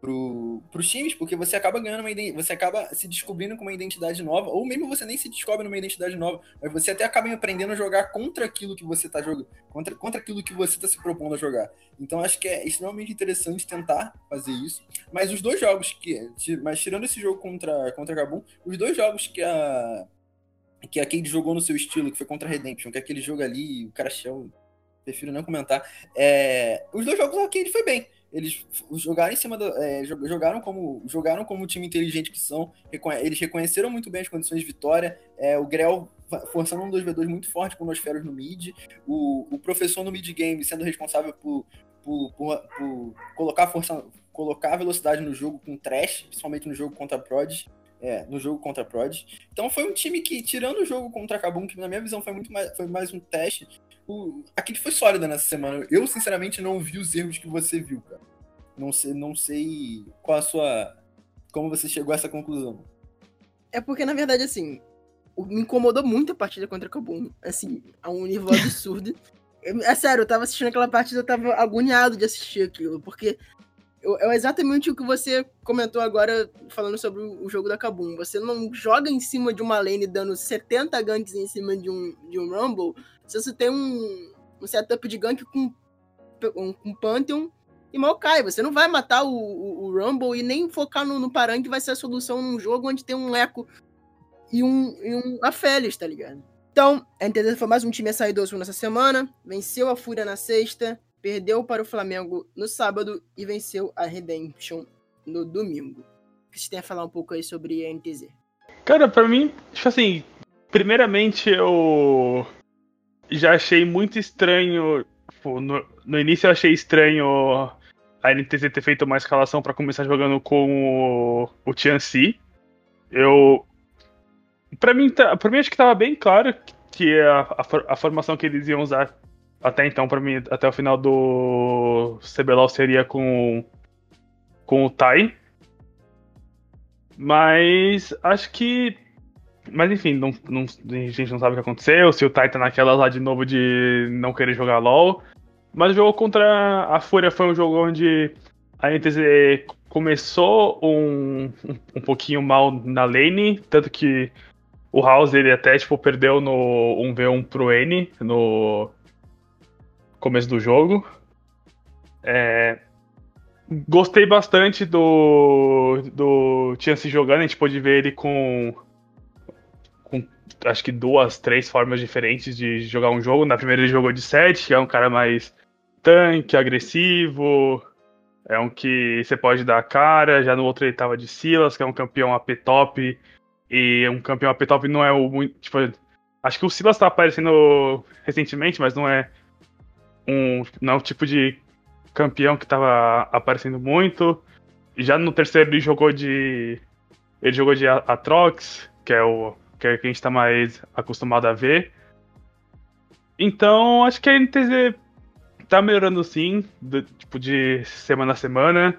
pro, pros times, porque você acaba ganhando uma você acaba se descobrindo com uma identidade nova, ou mesmo você nem se descobre numa identidade nova, mas você até acaba aprendendo a jogar contra aquilo que você tá jogando, contra, contra aquilo que você tá se propondo a jogar. Então acho que é extremamente interessante tentar fazer isso. Mas os dois jogos que. Mas tirando esse jogo contra, contra Gabum, os dois jogos que a. Que a Cade jogou no seu estilo, que foi contra a Redemption, que é aquele jogo ali, o cara. Prefiro não comentar. É, os dois jogos a Cade foi bem eles jogaram em cima do, é, jogaram como jogaram como time inteligente que são eles reconheceram muito bem as condições de vitória é, o Grell forçando um 2v2 muito forte com o Nosferos no mid o, o professor no mid game sendo responsável por, por, por, por colocar força colocar velocidade no jogo com trash principalmente no jogo contra Prod é, no jogo contra Prod. Então foi um time que, tirando o jogo contra Kabum, que na minha visão foi muito mais, foi mais um teste, o, a Kid foi sólida nessa semana. Eu, sinceramente, não vi os erros que você viu, cara. Não sei, não sei qual a sua. Como você chegou a essa conclusão. É porque, na verdade, assim, me incomodou muito a partida contra o Kabum. Assim, a um nível *laughs* absurdo. é sério, eu tava assistindo aquela partida, eu tava agoniado de assistir aquilo, porque é exatamente o que você comentou agora falando sobre o jogo da Kabum. Você não joga em cima de uma lane dando 70 ganks em cima de um, de um Rumble se você tem um, um setup de gank com, um, com Pantheon e Maokai. Você não vai matar o, o, o Rumble e nem focar no, no Parang, que vai ser a solução num jogo onde tem um Echo e um, e um Aphelios, tá ligado? Então, a NTZ foi mais um time a sair do nessa semana, venceu a Fúria na sexta, perdeu para o Flamengo no sábado e venceu a Redemption no domingo. O que você tem a falar um pouco aí sobre a NTZ? Cara, para mim, tipo assim, primeiramente eu já achei muito estranho. Pô, no, no, início eu achei estranho a NTZ ter feito uma escalação para começar jogando com o, o Tianxi. Eu. Pra mim, tá, pra mim, acho que tava bem claro que a, a, a formação que eles iam usar até então, para mim, até o final do CBLOL seria com, com o Tai. Mas acho que mas enfim, não, não, a gente não sabe o que aconteceu, se o Tai tá naquela lá de novo de não querer jogar LOL. Mas o jogo contra a Fúria foi um jogo onde a NTZ começou um, um, um pouquinho mal na lane, tanto que o House ele até tipo, perdeu no 1v1 pro N no começo do jogo. É, gostei bastante do, do Chance jogando, a gente pôde ver ele com acho que duas, três formas diferentes de jogar um jogo. Na primeira ele jogou de 7, que é um cara mais tanque, agressivo, é um que você pode dar a cara. Já no outro ele tava de Silas, que é um campeão AP top E um campeão AP top não é o muito. Tipo, acho que o Silas tá aparecendo recentemente, mas não é um. Não é tipo de campeão que tava aparecendo muito. Já no terceiro ele jogou de. Ele jogou de Atrox, que é o que, é que a gente tá mais acostumado a ver. Então, acho que a NTZ tá melhorando sim, do, tipo, de semana a semana.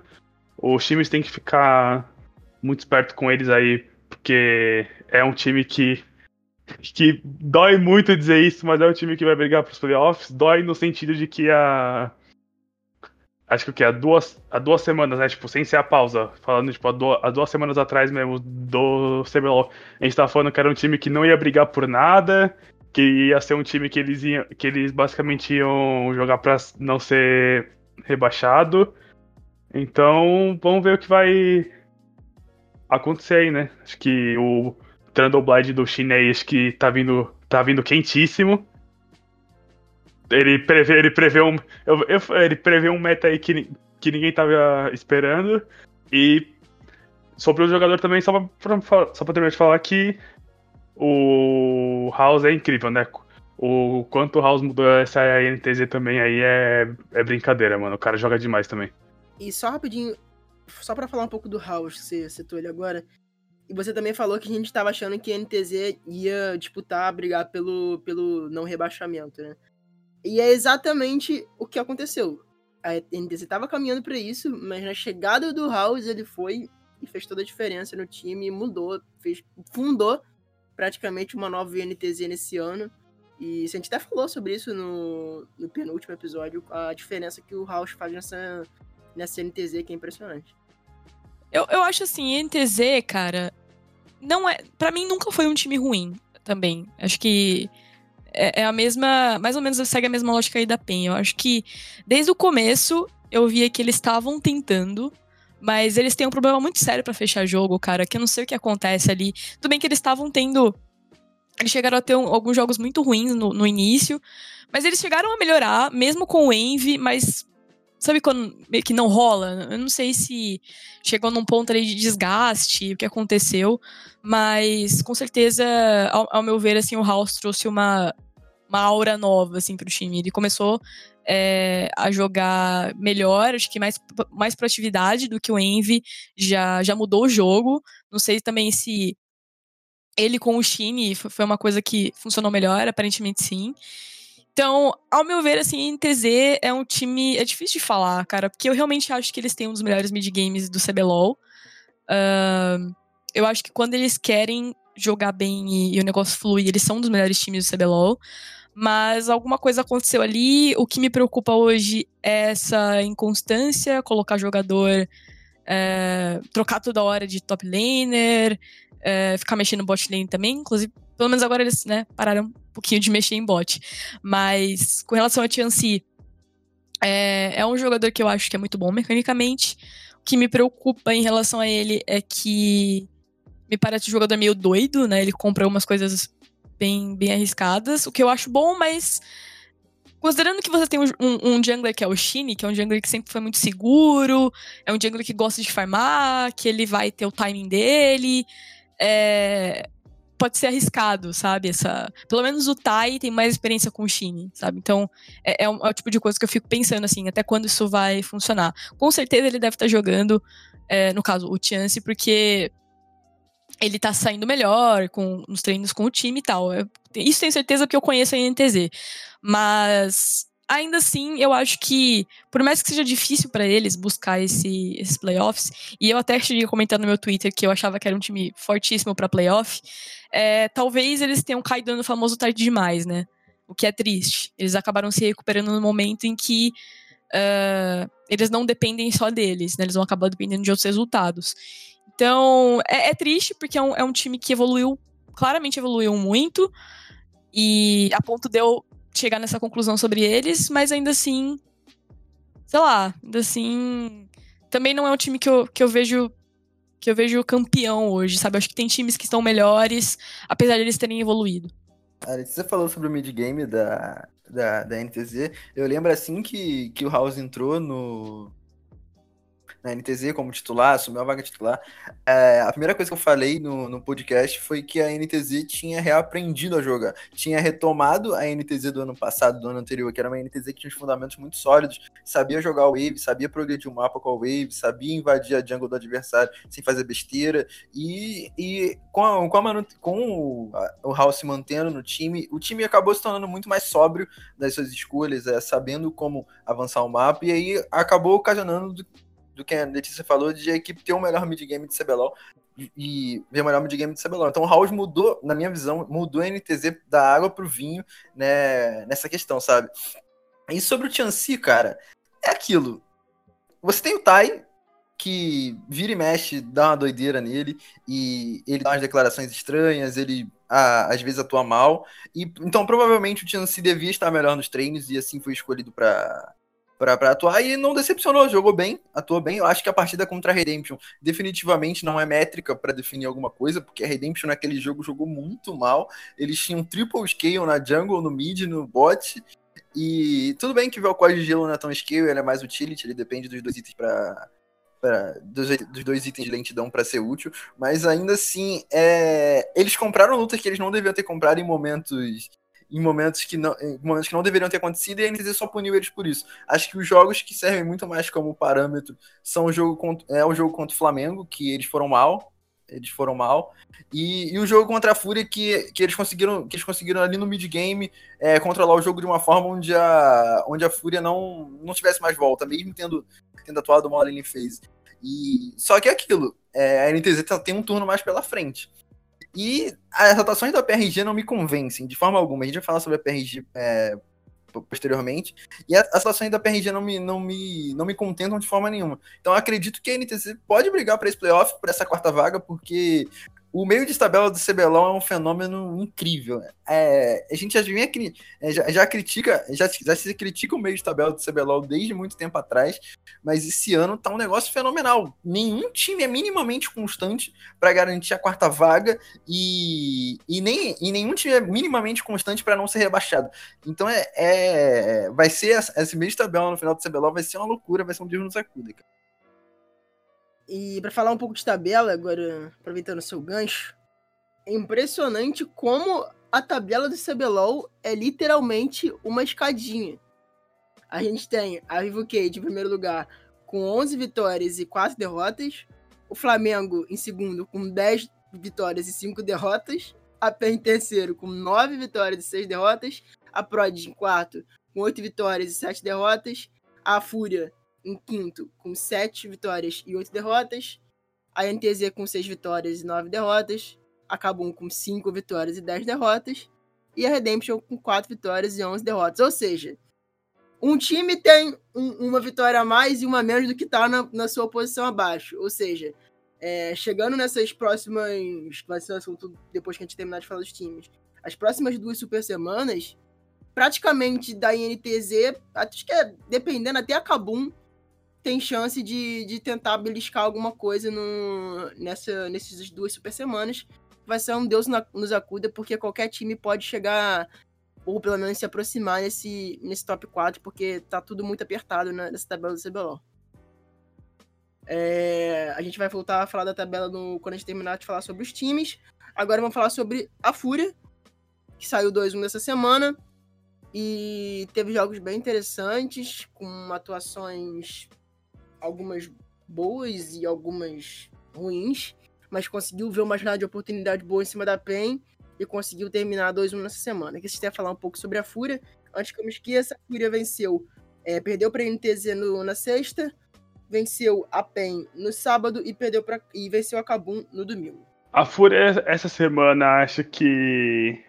Os times têm que ficar muito esperto com eles aí, porque é um time que que dói muito dizer isso, mas é um time que vai brigar para os playoffs. Dói no sentido de que a acho que o que há duas há duas semanas, né, tipo, sem ser a pausa, falando tipo há, do, há duas semanas atrás mesmo do CBLOL, a gente tava falando que era um time que não ia brigar por nada, que ia ser um time que eles iam, que eles basicamente iam jogar para não ser rebaixado. Então, vamos ver o que vai acontecer aí, né? Acho que o Trundleblade do chinês que tá vindo, tá vindo quentíssimo. Ele prevê, ele prevê um, eu, eu, ele prevê um meta aí que, que ninguém tava esperando. E sobre o jogador também, só pra, só pra terminar de falar que o House é incrível, né? O quanto o House mudou essa NTZ também aí é, é brincadeira, mano. O cara joga demais também. E só rapidinho, só para falar um pouco do House, que você citou ele agora. E você também falou que a gente tava achando que a NTZ ia disputar, brigar pelo, pelo não rebaixamento, né? E é exatamente o que aconteceu. A NTZ tava caminhando para isso, mas na chegada do House ele foi e fez toda a diferença no time, mudou, fez, fundou praticamente uma nova NTZ nesse ano. E a gente até falou sobre isso no, no penúltimo episódio, a diferença que o House faz nessa, nessa NTZ, que é impressionante. Eu, eu acho assim, NTZ, cara, não é. para mim nunca foi um time ruim também. Acho que é, é, a mesma. Mais ou menos segue a mesma lógica aí da PEN. Eu acho que desde o começo eu via que eles estavam tentando. Mas eles têm um problema muito sério para fechar jogo, cara, que eu não sei o que acontece ali. Tudo bem que eles estavam tendo. Eles chegaram a ter um, alguns jogos muito ruins no, no início. Mas eles chegaram a melhorar, mesmo com o Envy, mas Sabe quando meio que não rola? Eu não sei se chegou num ponto ali de desgaste, o que aconteceu, mas com certeza, ao, ao meu ver, assim, o House trouxe uma, uma aura nova, assim, pro time. Ele começou é, a jogar melhor, acho que mais, mais proatividade do que o Envy, já, já mudou o jogo. Não sei também se ele com o Shine foi uma coisa que funcionou melhor, aparentemente sim. Então, ao meu ver, assim, NTZ é um time. É difícil de falar, cara, porque eu realmente acho que eles têm um dos melhores mid-games do CBLOL. Uh, eu acho que quando eles querem jogar bem e, e, o negócio flui, eles são um dos melhores times do CBLOL. Mas alguma coisa aconteceu ali. O que me preocupa hoje é essa inconstância, colocar jogador. É, trocar toda hora de top laner, é, ficar mexendo no bot lane também. Inclusive, pelo menos agora eles né, pararam um pouquinho de mexer em bot. Mas com relação a Tianci, é, é um jogador que eu acho que é muito bom mecanicamente. O que me preocupa em relação a ele é que me parece um jogador meio doido, né? Ele compra umas coisas bem, bem arriscadas, o que eu acho bom, mas considerando que você tem um, um, um, jungler que é o Shine, que é um jungler que sempre foi muito seguro, é um jungler que gosta de farmar, que ele vai ter o timing dele, é, pode ser arriscado, sabe? Essa, pelo menos o Tai tem mais experiência com o Shine, sabe? Então, é, é, um, é, o tipo de coisa que eu fico pensando, assim, até quando isso vai funcionar. Com certeza ele deve estar tá jogando, é, no caso, o Chance, porque ele tá saindo melhor com, nos treinos com o time e tal. Eu, isso tenho certeza que eu conheço a NTZ. Mas ainda assim, eu acho que, por mais que seja difícil para eles buscar esse, esses playoffs, e eu até cheguei comentando no meu Twitter que eu achava que era um time fortíssimo para playoff, é, talvez eles tenham caído no famoso tarde demais, né? O que é triste. Eles acabaram se recuperando no momento em que uh, eles não dependem só deles, né? Eles vão acabar dependendo de outros resultados. Então, é, é triste porque é um, é um time que evoluiu, claramente evoluiu muito, e a ponto de eu chegar nessa conclusão sobre eles, mas ainda assim, sei lá, ainda assim, também não é um time que eu, que eu vejo que eu vejo campeão hoje, sabe? Acho que tem times que estão melhores, apesar de eles terem evoluído. você falou sobre o mid-game da, da, da NTZ. Eu lembro assim que, que o House entrou no. Na NTZ como titular, assumiu a vaga titular. É, a primeira coisa que eu falei no, no podcast foi que a NTZ tinha reaprendido a jogar. Tinha retomado a NTZ do ano passado, do ano anterior, que era uma NTZ que tinha os fundamentos muito sólidos, sabia jogar Wave, sabia progredir o mapa com a Wave, sabia invadir a jungle do adversário sem fazer besteira. E, e com, a, com, a, com o, a, o House se mantendo no time, o time acabou se tornando muito mais sóbrio das suas escolhas, é, sabendo como avançar o mapa, e aí acabou ocasionando do, que a Letícia falou, de a equipe ter o melhor mid-game de CBLOL e ver o melhor mid-game de CBLOL. Então o House mudou, na minha visão, mudou a NTZ da água pro vinho né, nessa questão, sabe? E sobre o Chansey, cara, é aquilo. Você tem o Tai, que vira e mexe, dá uma doideira nele, e ele dá umas declarações estranhas, ele às vezes atua mal. E então provavelmente o Chansey devia estar melhor nos treinos e assim foi escolhido para para atuar e não decepcionou, jogou bem, atuou bem. Eu acho que a partida contra a Redemption definitivamente não é métrica para definir alguma coisa, porque a Redemption naquele jogo jogou muito mal. Eles tinham triple scale na jungle, no mid, no bot. E tudo bem que o Vel'Koz de gelo não é tão scale, ele é mais utility, ele depende dos dois itens para dos, dos, dois itens de lentidão para ser útil, mas ainda assim, é, eles compraram lutas que eles não deviam ter comprado em momentos em momentos que não, em momentos que não deveriam ter acontecido e a NTZ só puniu eles por isso. Acho que os jogos que servem muito mais como parâmetro são o jogo contra, é o jogo contra o Flamengo, que eles foram mal, eles foram mal, e, e o jogo contra a Fúria que, que eles conseguiram que eles conseguiram ali no mid game é, controlar o jogo de uma forma onde a onde a Fúria não não tivesse mais volta, mesmo tendo tendo atuado mal ali em phase. E só que é aquilo, é, a NTZ tá, tem um turno mais pela frente. E as rotações da PRG não me convencem de forma alguma. A gente vai falar sobre a PRG é, posteriormente. E as rotações da PRG não me, não, me, não me contentam de forma nenhuma. Então acredito que a NTC pode brigar para esse playoff, por essa quarta vaga, porque o meio de tabela do CBLOL é um fenômeno incrível. É, a gente já, vinha, é, já, já, critica, já, já se critica o meio de tabela do CBLOL desde muito tempo atrás, mas esse ano tá um negócio fenomenal. Nenhum time é minimamente constante para garantir a quarta vaga e, e, nem, e nenhum time é minimamente constante para não ser rebaixado. Então é, é vai ser esse meio de tabela no final do CBLOL vai ser uma loucura, vai ser um Deus nos acuda, cara. E para falar um pouco de tabela, agora aproveitando o seu gancho, é impressionante como a tabela do CBLOL é literalmente uma escadinha. A gente tem a Vivo Cage em primeiro lugar com 11 vitórias e 4 derrotas, o Flamengo em segundo com 10 vitórias e 5 derrotas, a PEN em terceiro com 9 vitórias e 6 derrotas, a Prod em quarto com 8 vitórias e 7 derrotas, a Fúria em quinto com sete vitórias e oito derrotas. A NTZ com seis vitórias e nove derrotas. A Kabum com cinco vitórias e dez derrotas. E a Redemption com quatro vitórias e onze derrotas. Ou seja, um time tem um, uma vitória a mais e uma menos do que está na, na, sua posição abaixo. Ou seja, é, chegando nessas próximas. Vai ser assunto depois que a gente terminar de falar dos times. As próximas duas super semanas, praticamente da INTZ, acho que é, dependendo até a Kabum, tem chance de, de tentar beliscar alguma coisa no, nessa, nessas duas super semanas. Vai ser um Deus na, nos acuda, porque qualquer time pode chegar, ou pelo menos se aproximar nesse, nesse top 4, porque tá tudo muito apertado né, nessa tabela do CBLOL. É, a gente vai voltar a falar da tabela no, quando a gente terminar de falar sobre os times. Agora vamos falar sobre a Fúria, que saiu 2-1 nessa semana. E teve jogos bem interessantes, com atuações algumas boas e algumas ruins, mas conseguiu ver uma jornada de oportunidade boa em cima da PEN e conseguiu terminar 2-1 nessa semana. Aqui vocês a falar um pouco sobre a Fúria. Antes que eu me esqueça, a Fúria venceu, é, perdeu para a NTZ no, na sexta, venceu a PEN no sábado e perdeu pra, e venceu a Kabum no domingo. A Fúria essa semana acho que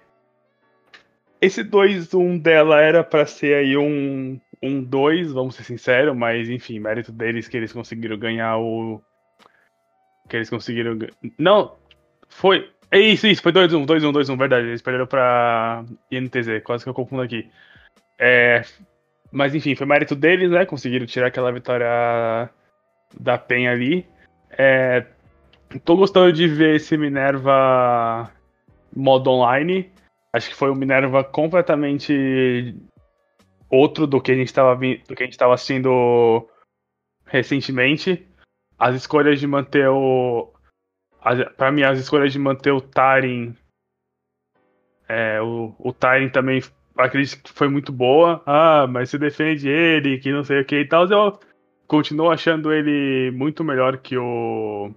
esse 2-1 dela era para ser aí um um 2, vamos ser sinceros, mas enfim, mérito deles que eles conseguiram ganhar o. Que eles conseguiram. Não, foi. É isso, isso, foi 2-1, 2-1, 2-1, verdade. Eles perderam pra INTZ, quase que eu confundo aqui. É, mas enfim, foi mérito deles, né? Conseguiram tirar aquela vitória da PEN ali. É, tô gostando de ver esse Minerva modo online. Acho que foi um Minerva completamente outro do que a gente estava do que a gente estava assistindo recentemente. as escolhas de manter o. Para mim, as escolhas de manter o Tarin. É, o, o Tarin também acredito que foi muito boa. Ah, mas você defende ele, que não sei o que e tal. Eu continuo achando ele muito melhor que o.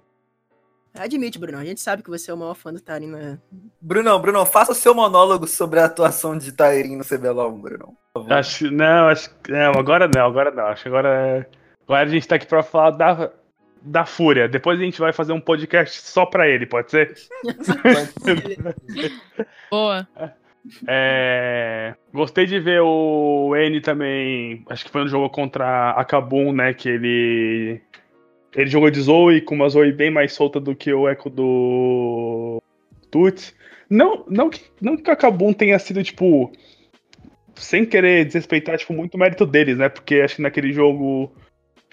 Admite, Bruno. A gente sabe que você é o maior fã do Tarin, né? Bruno, Bruno, faça o seu monólogo sobre a atuação de Tarin no CBLOL, Bruno. Acho, não, acho, não, agora não, agora não. Acho que agora, agora a gente tá aqui pra falar da, da Fúria. Depois a gente vai fazer um podcast só pra ele, pode ser? *laughs* Boa. É, gostei de ver o N também. Acho que foi no jogo contra a Kabum, né? Que ele. Ele jogou de Zoe com uma Zoe bem mais solta do que o eco do Tuts. Não, não, que, não que a Kabum tenha sido, tipo. Sem querer desrespeitar, tipo, muito mérito deles, né? Porque acho que naquele jogo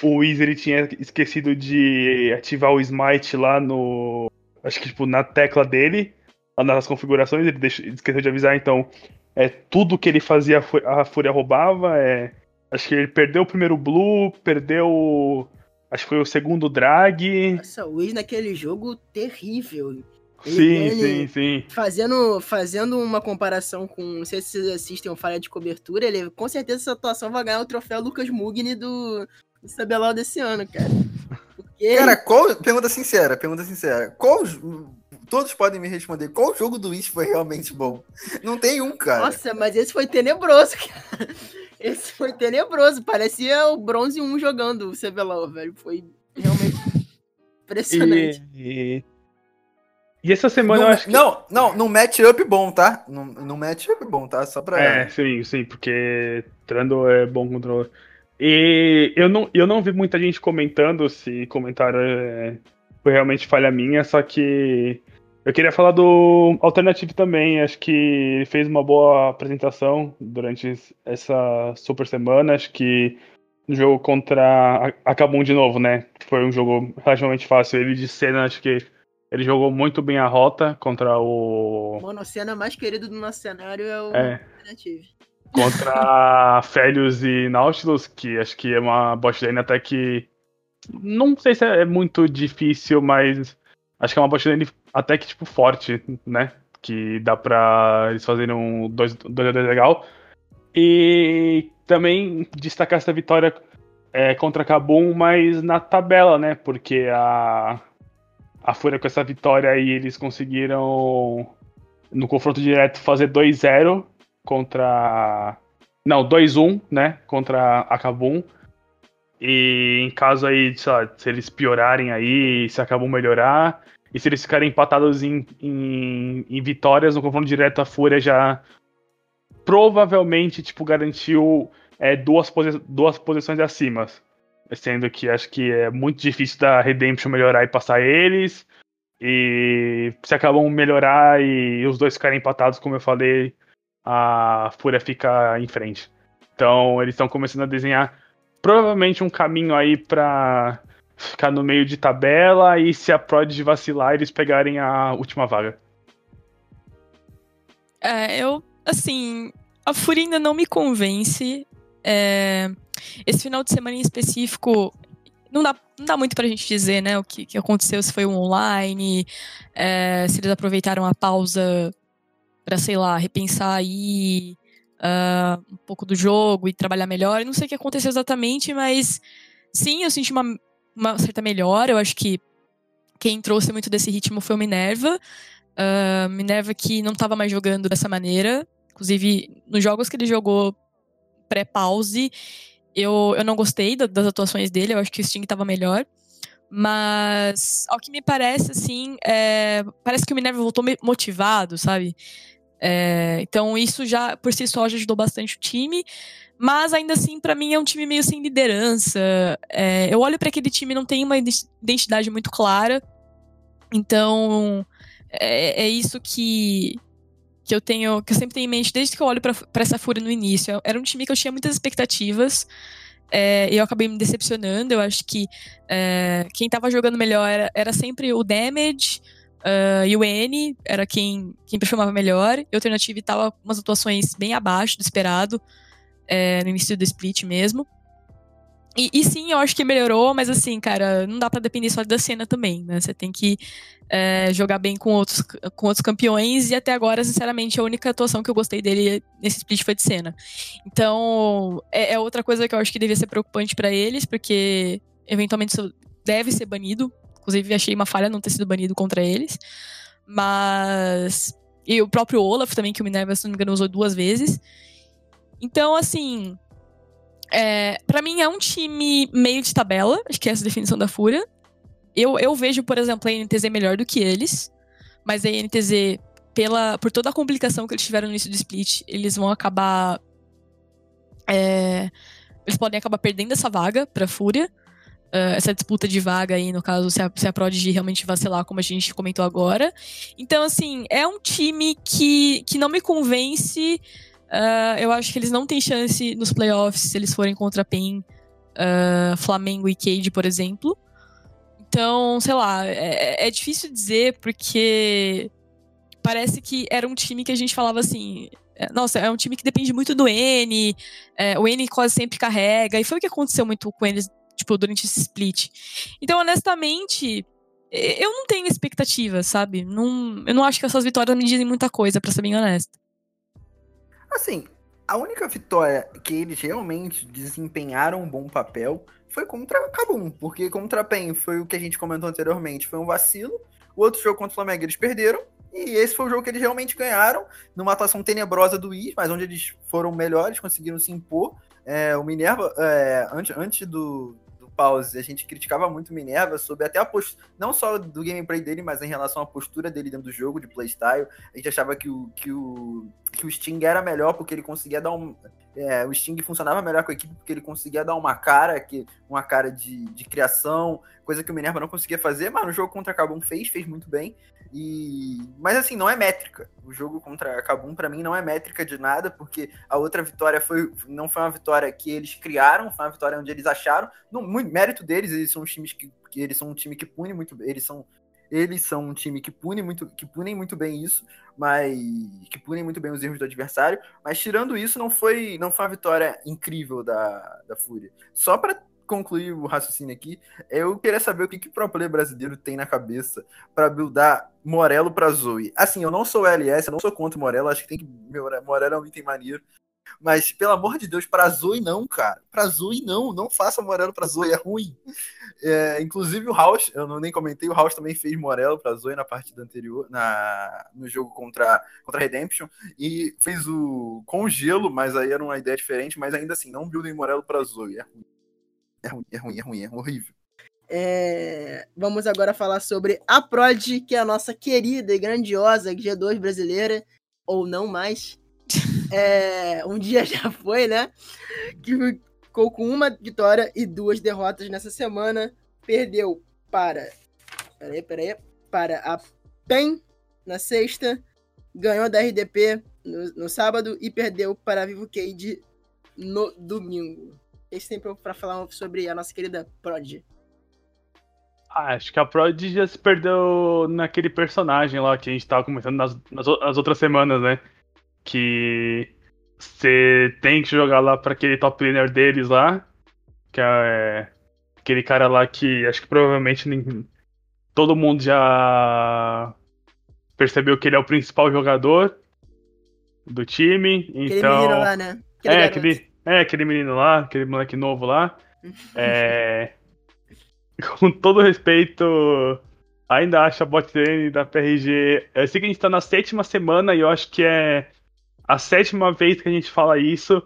o Wizard tinha esquecido de ativar o Smite lá no. Acho que, tipo, na tecla dele, nas configurações, ele deixou, esqueceu de avisar, então. É, tudo que ele fazia, a Fúria roubava. É, acho que ele perdeu o primeiro Blue, perdeu. Acho que foi o segundo drag. Nossa, o Wiz naquele jogo terrível. Ele, Sim, ele sim, sim. Fazendo, fazendo uma comparação com. Não sei se vocês assistem o Falha de Cobertura, ele com certeza essa atuação vai ganhar o troféu Lucas Mugni do, do CBLOL desse ano, cara. *laughs* Porque. Cara, qual. Pergunta sincera, pergunta sincera. Qual. Todos podem me responder. Qual jogo do Wish foi realmente bom? Não tem um, cara. Nossa, mas esse foi tenebroso, cara. Esse foi tenebroso. Parecia o Bronze 1 jogando o CBLOL, velho. Foi realmente impressionante. E, e, e essa semana Num- eu acho que. Não, não, num matchup bom, tá? Num, num matchup bom, tá? Só pra. É, sim, sim, porque Trando é bom controle. E eu não, eu não vi muita gente comentando se comentário é, foi realmente falha minha, só que eu queria falar do Alternative também. Acho que ele fez uma boa apresentação durante essa super semana. Acho que no jogo contra a a Kabum de novo, né? Foi um jogo relativamente fácil. Ele de cena, acho que ele jogou muito bem a rota contra o. O monocena mais querido do nosso cenário é o É. Alternative. contra *laughs* Félios e Nautilus, que acho que é uma bot lane até que. Não sei se é muito difícil, mas acho que é uma bot lane até que, tipo, forte, né? Que dá pra eles fazerem um 2 2 legal. E também destacar essa vitória é, contra Kabum, mas na tabela, né? Porque a, a Fúria com essa vitória aí, eles conseguiram no confronto direto fazer 2-0 contra. Não, 2-1, né? Contra a Kabum. E em caso aí, sei lá, se eles piorarem aí, se a Kabum melhorar, e se eles ficarem empatados em, em, em vitórias no confronto direto, a Fúria já provavelmente, tipo, garantiu é, duas, posi duas posições acima. Sendo que acho que é muito difícil da Redemption melhorar e passar eles. E se acabam melhorar e os dois ficarem empatados, como eu falei, a Fúria fica em frente. Então eles estão começando a desenhar provavelmente um caminho aí pra ficar no meio de tabela e se a Prod vacilar, eles pegarem a última vaga. É, eu, assim, a Fúria ainda não me convence. É, esse final de semana em específico, não dá, não dá muito pra gente dizer, né, o que, que aconteceu, se foi um online, é, se eles aproveitaram a pausa pra, sei lá, repensar aí ah, um pouco do jogo e trabalhar melhor. Não sei o que aconteceu exatamente, mas sim, eu senti uma, uma certa melhora. Eu acho que quem trouxe muito desse ritmo foi o Minerva. Ah, Minerva que não estava mais jogando dessa maneira. Inclusive, nos jogos que ele jogou pré-pause, eu, eu não gostei da- das atuações dele. Eu acho que o Sting estava melhor. Mas, ao que me parece, assim, é, parece que o Minerva voltou motivado, sabe? É, então, isso já, por si só, já ajudou bastante o time. Mas, ainda assim, pra mim, é um time meio sem liderança. É, eu olho pra aquele time não tem uma identi- identidade muito clara. Então, é, é isso que, que eu tenho, que eu sempre tenho em mente desde que eu olho pra essa Fúria no início. Era um time que eu tinha muitas expectativas. é, eu acabei me decepcionando. Eu acho que é, quem tava jogando melhor era, era sempre o Damage. ah, e o N era quem, quem performava melhor. E o Alternative tava umas atuações bem abaixo do esperado. É, no início do split mesmo. E, e, sim, eu acho que melhorou, mas assim, cara, não dá para depender só da cena também, né? Você tem que é, jogar bem com outros, com outros campeões, e até agora, sinceramente, a única atuação que eu gostei dele nesse split foi de cena. Então, é, é outra coisa que eu acho que devia ser preocupante para eles, porque eventualmente isso deve ser banido. Inclusive, achei uma falha não ter sido banido contra eles. Mas. E o próprio Olaf também, que o Minerva, se não me engano, usou duas vezes. Então, assim, é, para mim é um time meio de tabela, acho que é essa a definição da Fúria. Eu, eu vejo, por exemplo, a NTZ melhor do que eles, mas a NTZ, pela, por toda a complicação que eles tiveram no início do split, eles vão acabar. É, eles podem acabar perdendo essa vaga pra Fúria. Uh, essa disputa de vaga aí, no caso, se a, se a Prodigy realmente vacilar, como a gente comentou agora. Então, assim, é um time que, que não me convence Uh, eu acho que eles não têm chance nos playoffs se eles forem contra PEN, uh, Flamengo e Cade, por exemplo. Então, sei lá, é, é, difícil dizer porque parece que era um time que a gente falava assim. É, nossa, é um time que depende muito do N, é, o N quase sempre carrega, e foi o que aconteceu muito com eles, tipo, durante esse split. Então, honestamente, eu não tenho expectativa, sabe? Não, eu não acho que essas vitórias me dizem muita coisa, para ser bem honesta. Assim, a única vitória que eles realmente desempenharam um bom papel foi contra Cabum, porque contra a PEN foi o que a gente comentou anteriormente, foi um vacilo. O outro jogo contra o Flamengo eles perderam, e esse foi o jogo que eles realmente ganharam, numa atuação tenebrosa do Is, mas onde eles foram melhores, conseguiram se impor. É, o Minerva, é, antes, antes do, pause, a gente criticava muito Minerva sobre até a postura, não só do gameplay dele, mas em relação à postura dele dentro do jogo, de playstyle. A gente achava que o, que o, que o Sting era melhor porque ele conseguia dar um. É, o Sting funcionava melhor com a equipe porque ele conseguia dar uma cara, que, uma cara de, de criação, coisa que o Minerva não conseguia fazer, mas no jogo contra a Kabum fez, fez muito bem. E mas assim, não é métrica. O jogo contra a Kabum para mim não é métrica de nada, porque a outra vitória foi não foi uma vitória que eles criaram, foi uma vitória onde eles acharam, no muito mérito deles, eles são times que, que eles são um time que pune muito, eles são eles são um time que pune muito, que punem muito bem isso, mas que punem muito bem os erros do adversário. Mas tirando isso, não foi, não foi uma vitória incrível da, da Fúria. Só para concluir o raciocínio aqui, eu queria saber o que, que o pro brasileiro tem na cabeça para buildar Morelo para Zoe. Assim, eu não sou LS, eu não sou contra o Morelo, acho que tem que. Morelo é um item maneiro. Mas, pelo amor de Deus, pra Zoe não, cara. Pra Zoe não, não faça Morelo pra Zoe, é ruim. É, inclusive o House, eu não, nem comentei, o House também fez Morelo pra Zoe na partida anterior, na, no jogo contra, contra Redemption, e fez o congelo, mas aí era uma ideia diferente, mas ainda assim, não buildem Morelo pra Zoe, é ruim. É ruim, é ruim, é ruim, é horrível. É... Vamos agora falar sobre a Prod, que é a nossa querida e grandiosa G2 brasileira, ou não mais. *laughs* É... Um dia *laughs* já foi, né? Que ficou com uma vitória e duas derrotas nessa semana. Perdeu para. Peraí, peraí. Para a PEN na sexta. Ganhou da RDP no, no sábado e perdeu para a Vivo Cade no domingo esse tempo para falar sobre a nossa querida Prod. Ah, acho que a Prod já se perdeu naquele personagem lá que a gente tava comentando nas, nas, nas outras semanas, né? Que você tem que jogar lá para aquele top laner deles lá, que é aquele cara lá que acho que provavelmente nem, todo mundo já percebeu que ele é o principal jogador do time. Aquele então, lá, né? Aquele é, aquele, é, aquele menino lá, aquele moleque novo lá. *laughs* é. Com todo respeito, ainda acho a bot lane da PRG. Eu sei que a gente tá na sétima semana e eu acho que é a sétima vez que a gente fala isso.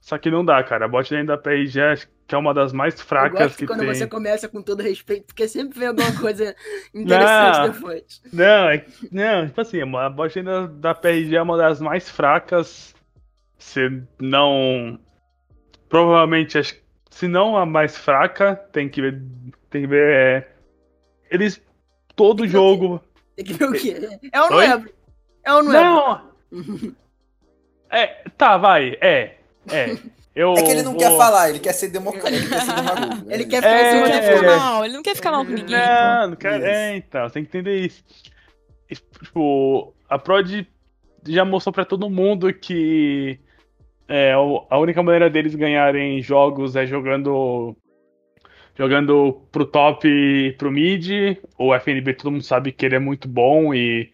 Só que não dá, cara. A bot lane da PRG que é uma das mais fracas eu gosto que quando tem. você começa com todo respeito, porque sempre vem alguma coisa *laughs* interessante não, depois. Não, é, não, tipo assim, a bot lane da, da PRG é uma das mais fracas. Você não provavelmente, se não a mais fraca, tem que ver. Tem que ver. É, eles. Todo jogo. Tem que ver o quê? É ou não é? É ou não é? Não! *laughs* é, tá, vai, é. É. *laughs* Eu é que ele não vou... quer falar, ele quer ser democrático, ele quer ser demagogo. *laughs* ele quer ficar, é, ele quer ficar mal, ele não quer ficar mal com ninguém. Não, não quer, é, então, você tem que entender isso. Tipo, a Prod já mostrou pra todo mundo que é, a única maneira deles ganharem jogos é jogando jogando pro top e pro mid. O FNB todo mundo sabe que ele é muito bom e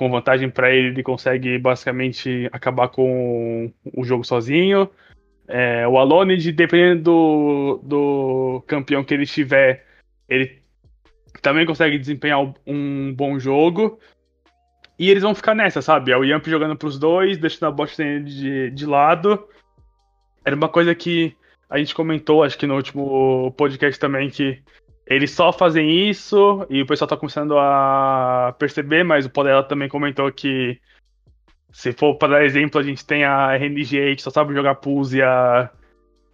com vantagem para ele, ele consegue basicamente acabar com o jogo sozinho. É, o Alonid, dependendo do, do campeão que ele estiver, ele também consegue desempenhar um bom jogo. E eles vão ficar nessa, sabe? É o Yamp jogando pros dois, deixando a bot de, de lado. Era uma coisa que a gente comentou, acho que no último podcast também, que eles só fazem isso e o pessoal tá começando a perceber, mas o Podela também comentou que se for para dar exemplo, a gente tem a RNG que só sabe jogar Pulse há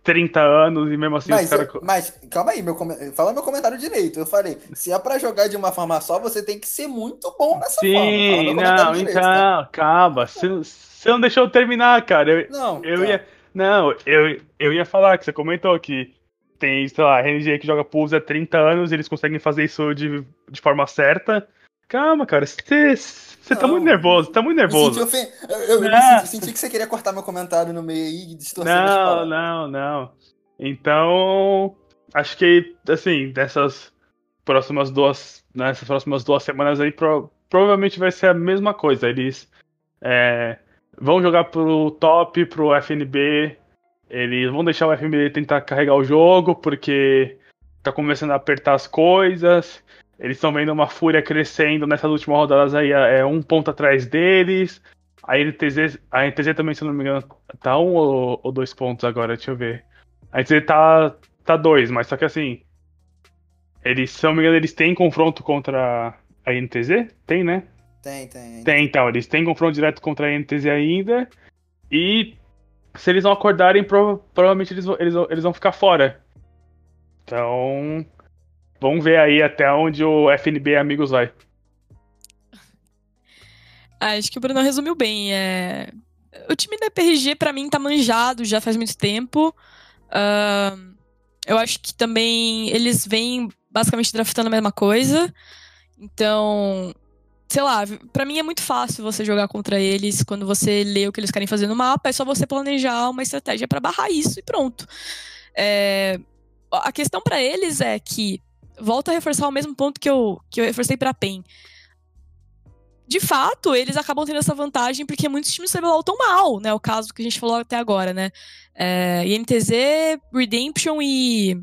30 anos e mesmo assim mas, os caras. Mas, calma aí, meu com... fala meu comentário direito. Eu falei, se é pra jogar de uma forma só, você tem que ser muito bom nessa Sim, forma. Sim, não, direito, então, tá? calma. Você, você não deixou eu terminar, cara. Eu, não, eu tá. ia. Não, eu, eu ia falar que você comentou que tem, sei lá, RNG que joga Pulse há 30 anos e eles conseguem fazer isso de, de forma certa. Calma, cara, você, você tá muito nervoso, tá muito nervoso. Eu, senti, eu, eu, eu senti, senti, que você queria cortar meu comentário no meio aí e distorcer Não, não, não. Então, acho que, assim, dessas próximas duas, nessas né, próximas duas semanas aí, pro, provavelmente vai ser a mesma coisa. Eles é, vão jogar pro top, pro FNB. Eles vão deixar o FNB tentar carregar o jogo, porque tá começando a apertar as coisas. Eles estão vendo uma fúria crescendo nessas últimas rodadas aí, é um ponto atrás deles. A NTZ, a NTZ também, se não me engano, tá um ou, ou dois pontos agora, deixa eu ver. A NTZ tá, tá dois, mas só que assim. Eles, se não me engano, eles têm confronto contra a NTZ? Tem, né? Tem, tem. Tem, então. Eles têm confronto direto contra a NTZ ainda. E se eles não acordarem, prova provavelmente eles, eles, eles vão ficar fora. Então. Vamos ver aí até onde o FNB Amigos vai. *laughs* Ah, acho que o Bruno resumiu bem. É... O time da PRG, para mim, tá manjado já faz muito tempo. Uh, eu acho que também eles vêm basicamente draftando a mesma coisa. Então, sei lá, para mim é muito fácil você jogar contra eles quando você lê o que eles querem fazer no mapa, é só você planejar uma estratégia para barrar isso e pronto. É, a questão para eles é que volta a reforçar o mesmo ponto que eu, que eu reforcei para PEN. De fato, eles acabam tendo essa vantagem porque muitos times CBLOL tão mal, né? O caso que a gente falou até agora, né? É, INTZ, Redemption e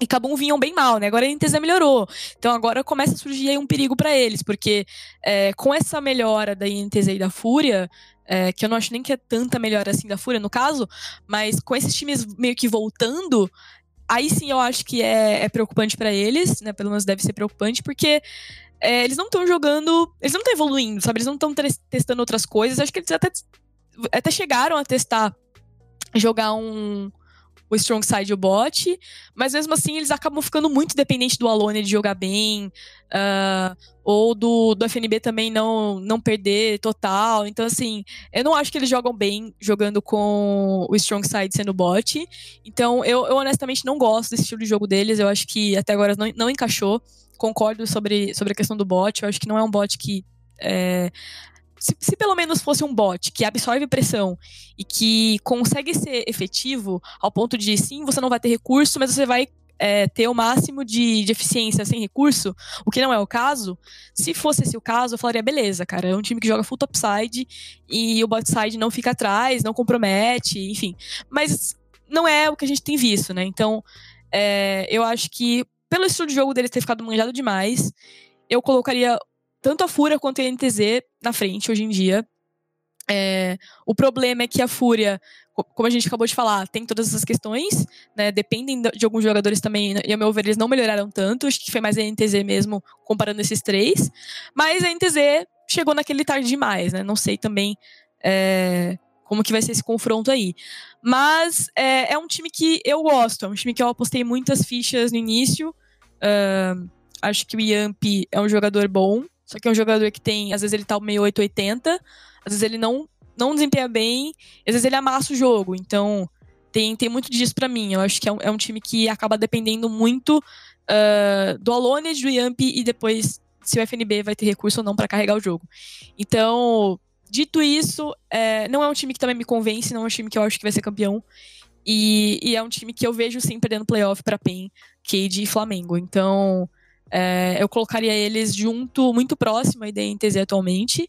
e Kabum vinham bem mal, né? Agora a NTZ melhorou. Então agora começa a surgir aí um perigo para eles, porque é, com essa melhora da INTZ e da Fúria, é, que eu não acho nem que é tanta melhora assim da Fúria no caso, mas com esses times meio que voltando, aí sim eu acho que é, é preocupante para eles, né? Pelo menos deve ser preocupante, porque é, eles não estão jogando. Eles não estão evoluindo, sabe? Eles não estão testando outras coisas. Acho que eles até, até chegaram a testar jogar um o strong side e o bot, mas mesmo assim eles acabam ficando muito dependentes do Alone de jogar bem, uh, ou do, do FNB também não, não perder total. Então, assim, eu não acho que eles jogam bem jogando com o strong side sendo bot. Então, eu, eu honestamente não gosto desse estilo de jogo deles. Eu acho que até agora não, não encaixou. Concordo sobre, sobre a questão do bot. Eu acho que não é um bot que. É, se, se, pelo menos fosse um bot que absorve pressão e que consegue ser efetivo ao ponto de sim, você não vai ter recurso, mas você vai é, ter o máximo de, de, eficiência sem recurso, o que não é o caso. Se fosse esse o caso, eu falaria, beleza, cara, é um time que joga full topside e o bot side não fica atrás, não compromete, enfim. Mas não é o que a gente tem visto, né? Então, é, eu acho que pelo estilo de jogo deles ter ficado manjado demais, eu colocaria tanto a Fúria quanto a NTZ na frente hoje em dia. É, o problema é que a Fúria, como a gente acabou de falar, tem todas essas questões, né? Dependem de alguns jogadores também, e ao meu ver, eles não melhoraram tanto. Acho que foi mais a NTZ mesmo, comparando esses três. Mas a NTZ chegou naquele tarde demais, né? Não sei também é, como que vai ser esse confronto aí. Mas é, é, um time que eu gosto, é um time que eu apostei muitas fichas no início. Uh, acho que o Yamp é um jogador bom. Só que é um jogador que tem, às vezes ele tá meio 880, às vezes ele não, não desempenha bem, às vezes ele amassa o jogo. Então, tem, tem muito disso para mim. Eu acho que é um, é um, time que acaba dependendo muito uh, do Alone, do Yamp e depois se o FNB vai ter recurso ou não para carregar o jogo. Então, dito isso, é, não é um time que também me convence, não é um time que eu acho que vai ser campeão. E, e, é um time que eu vejo sim perdendo playoff para PEN, Cade e Flamengo. Então, é, eu colocaria eles junto, muito próximo aí da NTZ atualmente.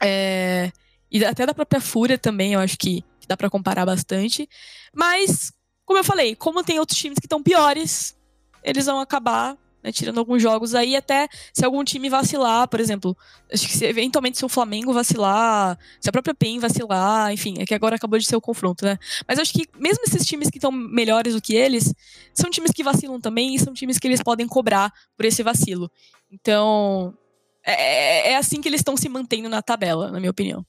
É, e até da própria Fúria também, eu acho que dá para comparar bastante. Mas, como eu falei, como tem outros times que estão piores, eles vão acabar né, tirando alguns jogos aí, até se algum time vacilar, por exemplo, acho que se, eventualmente se o Flamengo vacilar, se a própria PEN vacilar, enfim, é que agora acabou de ser o confronto, né? Mas acho que mesmo esses times que estão melhores do que eles, são times que vacilam também e são times que eles podem cobrar por esse vacilo. Então, é, é, é assim que eles estão se mantendo na tabela, na minha opinião.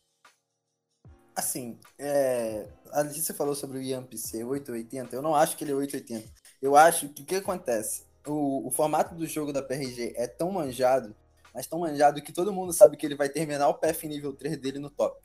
Assim, é, a Letícia falou sobre o IAMP ser 880, eu não acho que ele é 880. Eu acho que o que acontece? O, o formato do jogo da PRG é tão manjado, mas tão manjado que todo mundo sabe que ele vai terminar o PF nível 3 dele no top.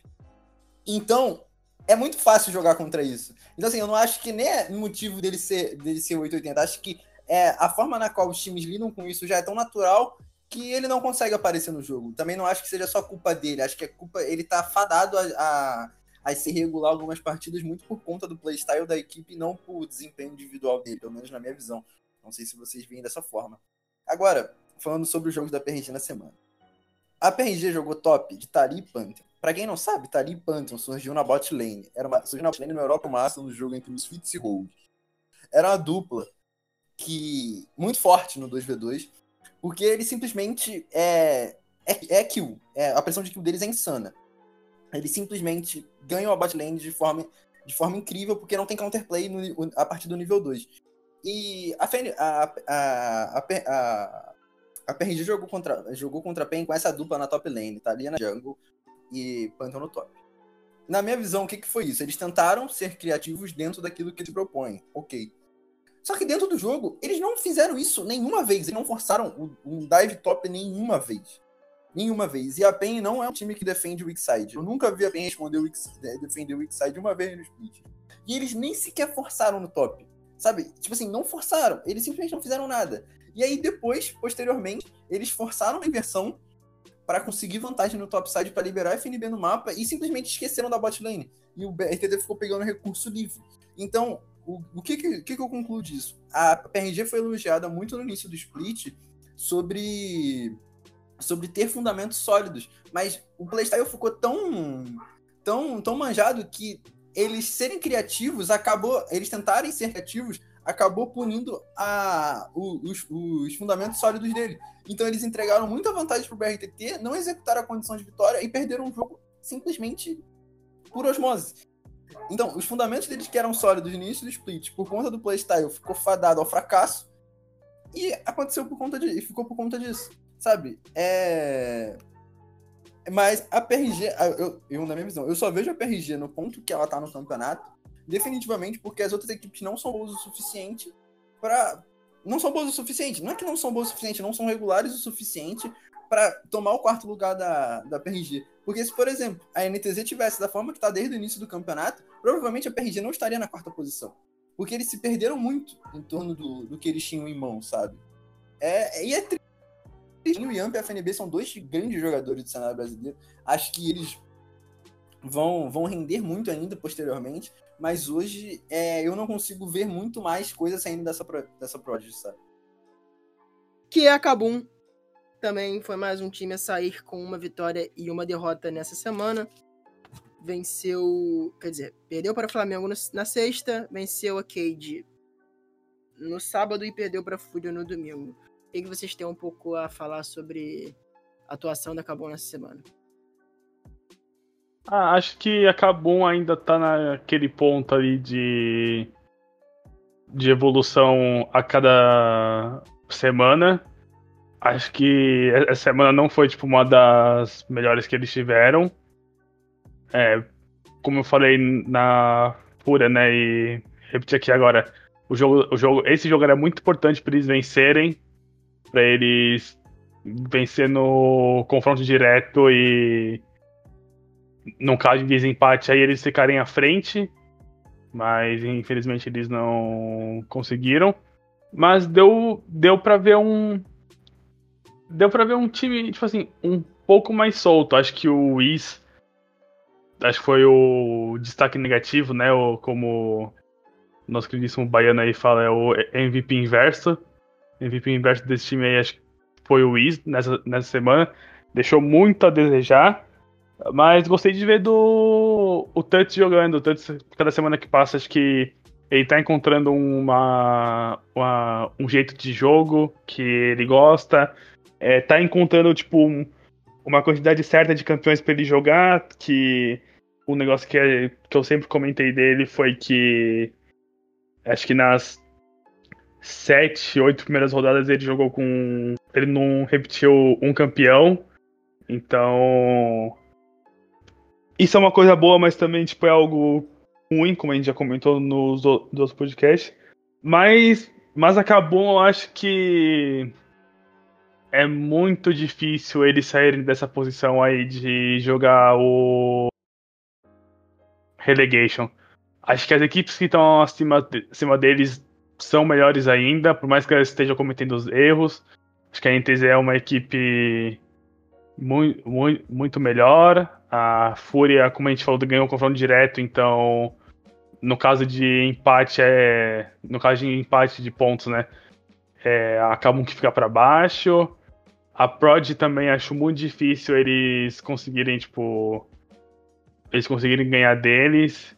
Então, é muito fácil jogar contra isso. Então, assim, eu não acho que nem é motivo dele ser, dele ser 880. Acho que é, a forma na qual os times lidam com isso já é tão natural que ele não consegue aparecer no jogo. Também não acho que seja só culpa dele. Acho que é culpa. Ele tá fadado a, a, a se regular algumas partidas muito por conta do playstyle da equipe e não por desempenho individual dele, pelo menos na minha visão. Não sei se vocês veem dessa forma. Agora, falando sobre os jogos da PRG na semana. A PRG jogou top de Tari Pantheon. Pra quem não sabe, Tari Pantheon surgiu na bot lane. Era uma, surgiu na bot lane no Europa Master no jogo entre Misfits e Rogue. Era uma dupla que muito forte no 2v2, porque ele simplesmente é, é, é kill. É, a pressão de kill deles é insana. Eles simplesmente ganham a bot lane de forma, de forma incrível, porque não tem counterplay no, a partir do nível 2. E a, a, a, a, a PRG jogou contra, jogou contra a PEN com essa dupla na top lane, tá? ali na jungle e Pantheon no top. Na minha visão, o que, que foi isso? Eles tentaram ser criativos dentro daquilo que eles propõem, ok. Só que dentro do jogo, eles não fizeram isso nenhuma vez. Eles não forçaram um dive top nenhuma vez. Nenhuma vez. E a PEN não é um time que defende o weak side. Eu nunca vi a PEN responder o defender o weak side uma vez no split. E eles nem sequer forçaram no top. Sabe? Tipo assim, não forçaram. Eles simplesmente não fizeram nada. E aí depois, posteriormente, eles forçaram a inversão para conseguir vantagem no topside para liberar a FNB no mapa e simplesmente esqueceram da bot lane. E o BRTD ficou pegando recurso livre. Então, o, o que, que, que, eu concluo disso? A PRG foi elogiada muito no início do split sobre sobre ter fundamentos sólidos, mas o playstyle ficou tão tão tão manjado que eles serem criativos acabou. Eles tentarem ser criativos acabou punindo a, os, os, fundamentos sólidos dele. Então eles entregaram muita vantagem pro BRTT, não executaram a condição de vitória e perderam o jogo simplesmente por osmose. Então, os fundamentos deles que eram sólidos no início do split, por conta do playstyle, ficou fadado ao fracasso. E aconteceu por conta de. ficou por conta disso. Sabe? É. Mas a PRG, eu, eu, na minha visão, eu só vejo a PRG no ponto que ela tá no campeonato, definitivamente porque as outras equipes não são boas o suficiente para não são boas o suficiente. Não é que não são boas o suficiente, não são regulares o suficiente para tomar o quarto lugar da, da PRG. Porque se, por exemplo, a NTZ tivesse da forma que tá desde o início do campeonato, provavelmente a PRG não estaria na quarta posição. Porque eles se perderam muito em torno do, do que eles tinham em mão, sabe? É, e é triste o Yamp e a FNB são dois grandes jogadores do cenário brasileiro. Acho que eles vão, vão render muito ainda posteriormente, mas hoje é, eu não consigo ver muito mais coisa saindo dessa, dessa Prodigy, sabe? Que é a Kabum. Também foi mais um time a sair com uma vitória e uma derrota nessa semana. Venceu, quer dizer, perdeu para o Flamengo na sexta, venceu a Cade no sábado e perdeu para a Fúria no domingo que, que vocês têm um pouco a falar sobre a atuação da Cabum nessa semana? Ah, acho que a Cabum ainda tá naquele ponto ali de, de evolução a cada semana. Acho que essa semana não foi tipo uma das melhores que eles tiveram. É, como eu falei na Fúria, né, e repetir aqui agora, o jogo, o jogo, esse jogo era muito importante para eles vencerem para eles vencer no confronto direto e no caso de desempate aí eles ficarem à frente, mas infelizmente eles não conseguiram. Mas deu deu para ver um deu para ver um time tipo assim um pouco mais solto. Acho que o Whis acho que foi o destaque negativo, né? O, como nosso queridíssimo baiano aí fala, é o MVP inverso. MVP inverso desse time aí, acho que foi o Wiz nessa, nessa semana. Deixou muito a desejar. Mas gostei de ver do o Tuts jogando. O Tuts, cada semana que passa, acho que ele tá encontrando uma, uma, um jeito de jogo que ele gosta. É, tá encontrando, tipo, um, uma quantidade certa de campeões para ele jogar. Que o negócio que, é, que eu sempre comentei dele foi que acho que nas sete, oito primeiras rodadas ele jogou com. Ele não repetiu um campeão. Então. Isso é uma coisa boa, mas também tipo, é algo ruim, como a gente já comentou nos outros podcasts. Mas, mas acabou, eu acho que é muito difícil eles saírem dessa posição aí de jogar o relegation. Acho que as equipes que estão acima, acima deles são melhores ainda, por mais que elas estejam cometendo os erros. Acho que a NTZ é uma equipe muito, muito, muito melhor. A Fúria, como a gente falou, ganhou um confronto direto, então no caso de empate é. No caso de empate de pontos, né? É, acabam que fica para baixo. A Prod também acho muito difícil eles conseguirem, tipo. Eles conseguirem ganhar deles.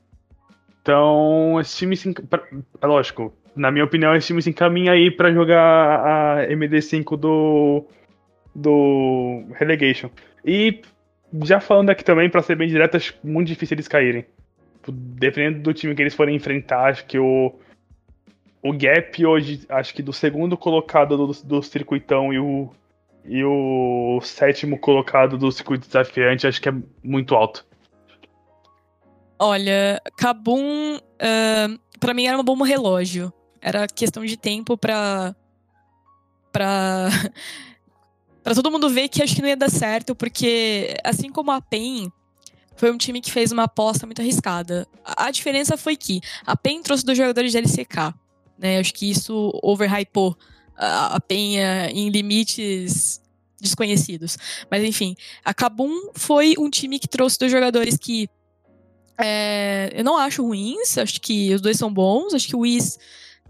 Então, esse time. É lógico, na minha opinião, esse time se encaminha aí para jogar a MD5 do. do Relegation. E já falando aqui também, para ser bem direto, acho muito difícil eles caírem. Dependendo do time que eles forem enfrentar, acho que o. O gap hoje, acho que do segundo colocado do, do circuitão e o, e o sétimo colocado do circuito desafiante, acho que é muito alto. Olha, Kabum, uh, para mim era uma bomba relógio. Era questão de tempo pra. pra. *laughs* pra todo mundo ver que acho que não ia dar certo, porque assim como a PEN, foi um time que fez uma aposta muito arriscada. A, diferença foi que a PEN trouxe dois jogadores de LCK. Né? Acho que isso overhypou a, PEN em limites desconhecidos. Mas enfim, a Kabum foi um time que trouxe dois jogadores que é, eu não acho ruins, acho que os dois são bons. Acho que o Whis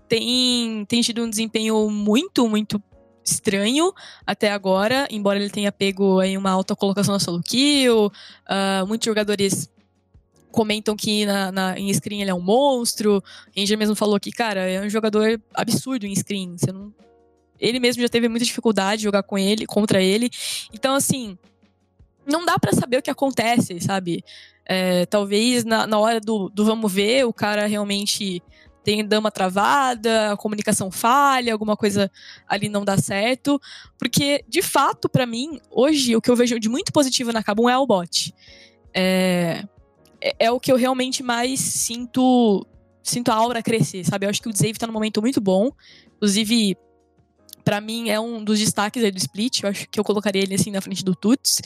tem, tem tido um desempenho muito, muito estranho até agora, embora ele tenha pego aí uma alta colocação na solo kill. Uh, muitos jogadores comentam que na, na, em screen ele é um monstro. Ranger mesmo falou que, cara, é um jogador absurdo em screen. Você não... Ele mesmo já teve muita dificuldade de jogar com ele, contra ele. Então, assim, não dá para saber o que acontece, sabe? É, talvez na, na hora do, do vamos ver, o cara realmente tem dama travada, a comunicação falha, alguma coisa ali não dá certo. Porque, de fato, para mim, hoje, o que eu vejo de muito positivo na Kabum é o bot. É, é, é, o que eu realmente mais sinto sinto a aura crescer, sabe? Eu acho que o Dave tá num momento muito bom. Inclusive, para mim, é um dos destaques aí do Split. Eu acho que eu colocaria ele assim na frente do Tuts.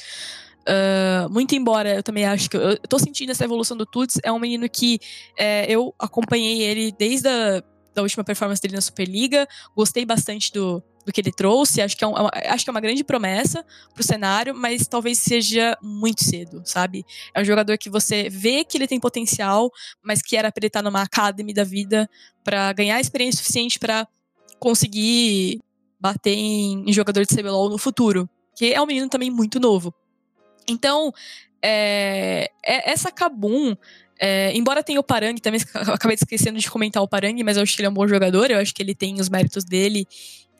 Uh, muito embora eu também acho que eu, eu tô sentindo essa evolução do Tuts, é um menino que é, eu acompanhei ele desde a da última performance dele na Superliga, gostei bastante do, do que ele trouxe, acho que é, um, é acho que é uma grande promessa pro cenário, mas talvez seja muito cedo, sabe? É um jogador que você vê que ele tem potencial, mas que era pra ele estar numa academy da vida para ganhar experiência suficiente para conseguir bater em, em jogador de CBLOL no futuro, que é um menino também muito novo. Então, é, é, essa Kabum, é, embora tenha o Parang, também *laughs* acabei esquecendo de comentar o Parang, mas eu acho que ele é um bom jogador, eu acho que ele tem os méritos dele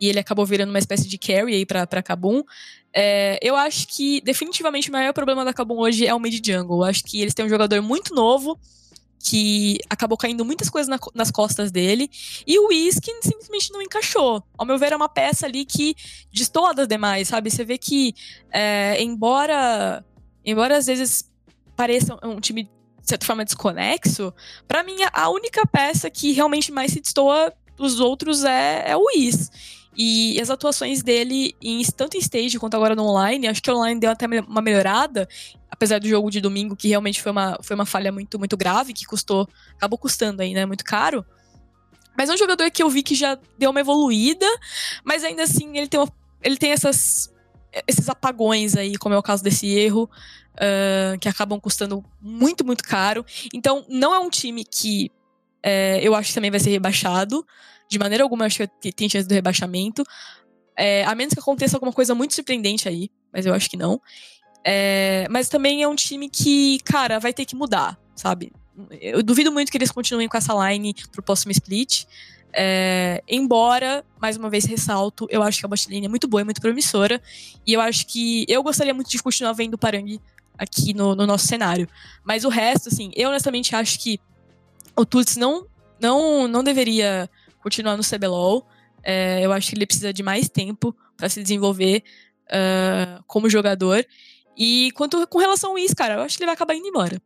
e ele acabou virando uma espécie de carry aí pra, pra Kabum. É, eu acho que definitivamente o maior problema da Kabum hoje é o mid jungle. Eu acho que eles têm um jogador muito novo que acabou caindo muitas coisas na, nas costas dele, e o Whisky simplesmente não encaixou. Ao meu ver, é uma peça ali que destoa das demais, sabe? Você vê que, é, embora, embora às vezes pareça um time de certa forma desconexo, para mim a única peça que realmente mais se destoa dos outros é, é o Whis. E as atuações dele, em, tanto em stage quanto agora no online, acho que online deu até uma melhorada, apesar do jogo de domingo, que realmente foi uma, foi uma falha muito, muito grave, que custou, acabou custando aí, né? Muito caro. Mas é um jogador que eu vi que já deu uma evoluída, mas ainda assim ele tem, uma, ele tem essas esses apagões aí, como é o caso desse erro, uh, que acabam custando muito, muito caro. Então, não é um time que é, eu acho que também vai ser rebaixado. De maneira alguma, acho que tem chance do rebaixamento. É, a menos que aconteça alguma coisa muito surpreendente aí, mas eu acho que não. É, mas também é um time que, cara, vai ter que mudar, sabe? Eu duvido muito que eles continuem com essa line pro próximo split. É, embora, mais uma vez ressalto, eu acho que a botlane é muito boa, é muito promissora. E eu acho que eu gostaria muito de continuar vendo o Parang aqui no, no, nosso cenário. Mas o resto, assim, eu honestamente acho que o Tuts não, não, não deveria continuar no CBLOL. É, eu acho que ele precisa de mais tempo para se desenvolver uh, como jogador. E quanto com relação a isso, cara, eu acho que ele vai acabar indo embora.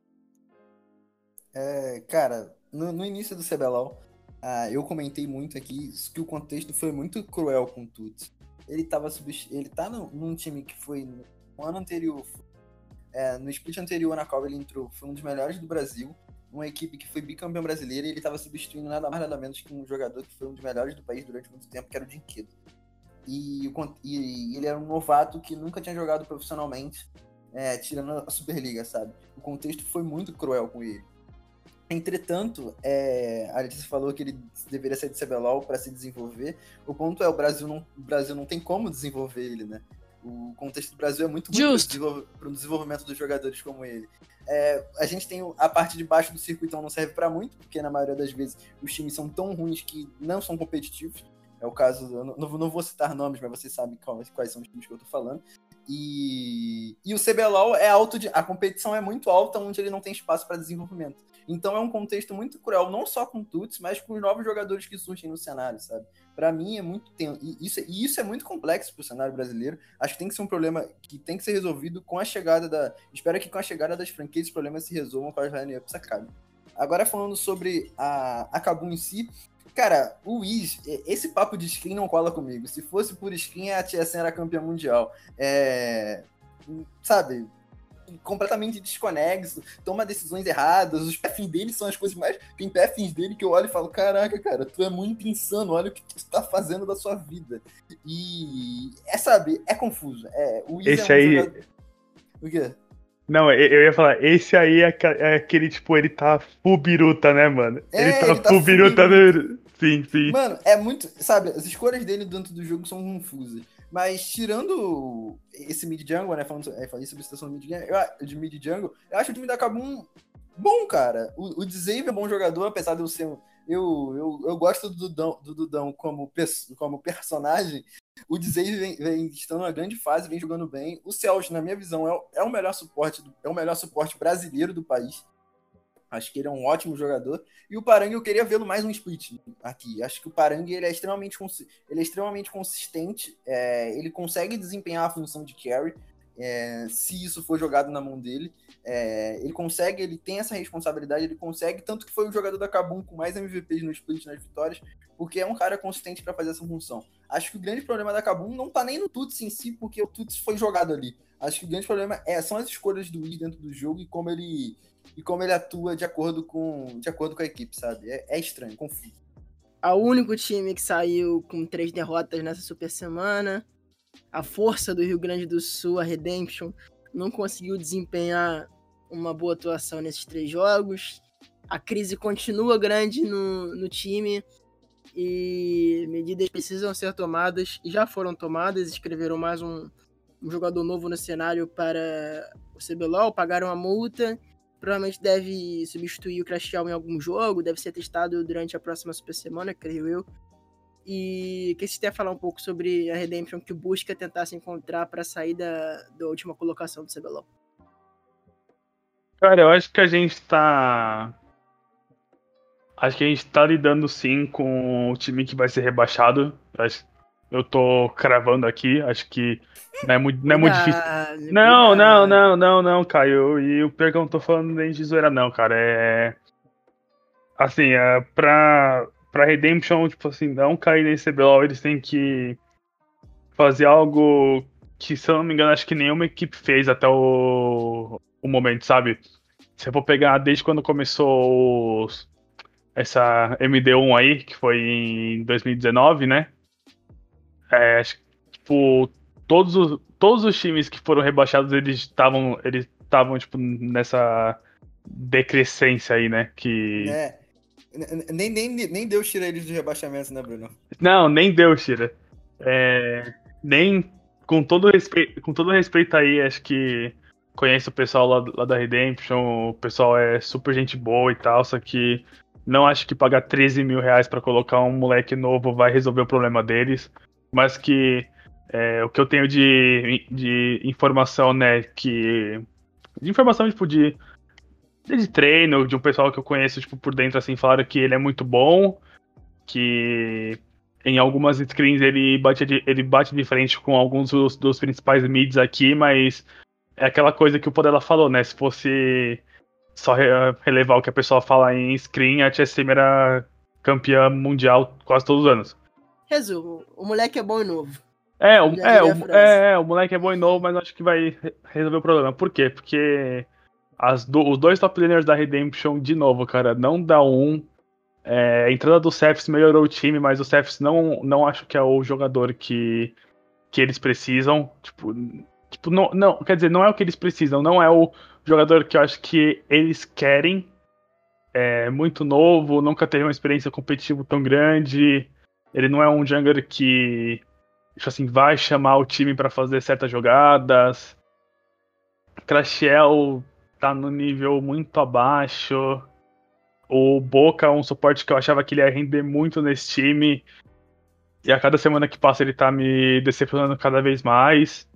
É, cara, no, no início do CBLOL, ah, eu comentei muito aqui que o contexto foi muito cruel com o Tuts. Ele tava ele tá no, num time que foi no ano anterior, é, no split anterior na qual ele entrou, foi um dos melhores do Brasil, uma equipe que foi bicampeão brasileiro e ele estava substituindo nada mais nada menos que um jogador que foi um dos melhores do país durante muito tempo, que era o Dinquedo. E, e, ele era um novato que nunca tinha jogado profissionalmente, é, tirando a Superliga, sabe? O contexto foi muito cruel com ele. Entretanto, é, a Letícia falou que ele deveria sair do CBLOL para se desenvolver. O ponto é, o Brasil não, o Brasil não tem como desenvolver ele, né? O contexto do Brasil é muito ruim para o desenvolvimento dos jogadores como ele. É, a gente tem a parte de baixo do circuito, então não serve para muito, porque na maioria das vezes os times são tão ruins que não são competitivos. É o caso, não, não vou citar nomes, mas vocês sabem quais, quais são os times que eu tô falando. E, e o CBLOL é alto de, a competição é muito alta, onde ele não tem espaço para desenvolvimento. Então é um contexto muito cruel, não só com Tuts, mas com os novos jogadores que surgem no cenário, sabe? Para mim é muito. E isso, e isso é muito complexo para o cenário brasileiro. Acho que tem que ser um problema que tem que ser resolvido com a chegada da. Espero que com a chegada das franquias os problemas se resolvam com as lineups acabem. Agora falando sobre a, a Kabum em si, Cara, o Wiz, esse papo de skin não cola comigo. Se fosse por skin, a TSM era campeã mundial. É. Sabe? Completamente desconexo, toma decisões erradas, os perfis dele são as coisas mais. Tem perfis dele que eu olho e falo: caraca, cara, tu é muito insano, olha o que tu tá fazendo da sua vida. E é, sabe, é confuso. É, o Esse é um aí. Jogador... O quê? Não, eu ia falar, esse aí é, é aquele, tipo, ele tá full biruta, né, mano? É, ele tá, ele tá full biruta, no... sim, sim. Mano, é muito, sabe, as escolhas dele dentro do jogo são confusas. Mas tirando esse mid jungle, né? Falando, é, falando sobre a situação do mid de mid jungle, eu acho o time da Kabum bom, cara. O, o Dzave é bom jogador, apesar de eu ser. Eu, eu, eu gosto do Dudão, do Dudão como, como personagem. O Dzave vem, vem estando numa grande fase, vem jogando bem. O Celso, na minha visão, é, é o melhor suporte, é o melhor suporte brasileiro do país. Acho que ele é um ótimo jogador. E o Parang eu queria vê-lo mais um split aqui. Acho que o Parang ele é extremamente, ele é extremamente consistente. É, ele consegue desempenhar a função de carry. É, se isso for jogado na mão dele, é, ele consegue, ele tem essa responsabilidade, ele consegue, tanto que foi o jogador da Kabum com mais MVPs no split nas vitórias, porque é um cara consistente para fazer essa função. Acho que o grande problema da Kabum não tá nem no Tuts em si, porque o Tuts foi jogado ali. Acho que o grande problema é, são as escolhas do Wiz dentro do jogo e como ele e como ele atua de acordo com, de acordo com a equipe, sabe? É, é estranho, confuso. O único time que saiu com três derrotas nessa super semana. A força do Rio Grande do Sul, a Redemption, não conseguiu desempenhar uma boa atuação nesses três jogos. A crise continua grande no, no time e medidas precisam ser tomadas e já foram tomadas. Escreveram mais um, um jogador novo no cenário para o CBLOL, pagaram a multa provavelmente deve substituir o Crash em algum jogo, deve ser testado durante a próxima Super Semana, creio eu. E que se até falar um pouco sobre a Redemption que busca tentar se encontrar para sair da, da última colocação do CBLOL. Cara, eu acho que a gente tá. Acho que a gente tá lidando sim com o time que vai ser rebaixado. Acho eu tô cravando aqui, acho que não é muito, não é muito difícil. Não, não, não, não, não, Caio. E o pior que eu não tô falando nem de zoeira, não, cara. É. Assim, é pra, pra Redemption, tipo assim, não cair nesse CBLOL, eles têm que fazer algo que, se eu não me engano, acho que nenhuma equipe fez até o, o momento, sabe? Se eu for pegar desde quando começou os, essa MD1 aí, que foi em 2019, né? É, tipo, todos os, todos os times que foram rebaixados, eles estavam eles estavam tipo nessa decrescência aí, né? Que É. Nem, nem, nem Deus tira eles dos rebaixamentos, né, Bruno? Não, nem deu, Shira. É, nem com todo respeito, com todo respeito aí, acho que conheço o pessoal lá, lá da Redemption, o pessoal é super gente boa e tal, só que não acho que pagar 13 mil reais pra colocar um moleque novo vai resolver o problema deles, mas que é, o que eu tenho de, de informação, né, que de informação tipo de de treino, de um pessoal que eu conheço tipo por dentro assim, falaram que ele é muito bom, que em algumas screens ele bate de, ele bate de frente com alguns dos, dos principais mids aqui, mas é aquela coisa que o Podela falou, né? Se fosse só re- relevar o que a pessoa fala em screen, a TSM era campeã mundial quase todos os anos. Resumo, o moleque é bom e novo. É, o, é, o, é, é, o moleque é bom e novo, mas acho que vai re- resolver o problema. Por quê? Porque as do- os dois top laners da Redemption, de novo, cara, não dá um. É, a entrada do Cephs melhorou o time, mas o Cephs não, não acho que é o jogador que, que eles precisam. Tipo, tipo não, não, quer dizer, não é o que eles precisam, não é o jogador que eu acho que eles querem. É muito novo, nunca teve uma experiência competitiva tão grande. Ele não é um jungler que tipo assim, vai chamar o time pra fazer certas jogadas. Crashiel tá no nível muito abaixo. O Boca é um suporte que eu achava que ele ia render muito nesse time. E a cada semana que passa ele tá me decepcionando cada vez mais.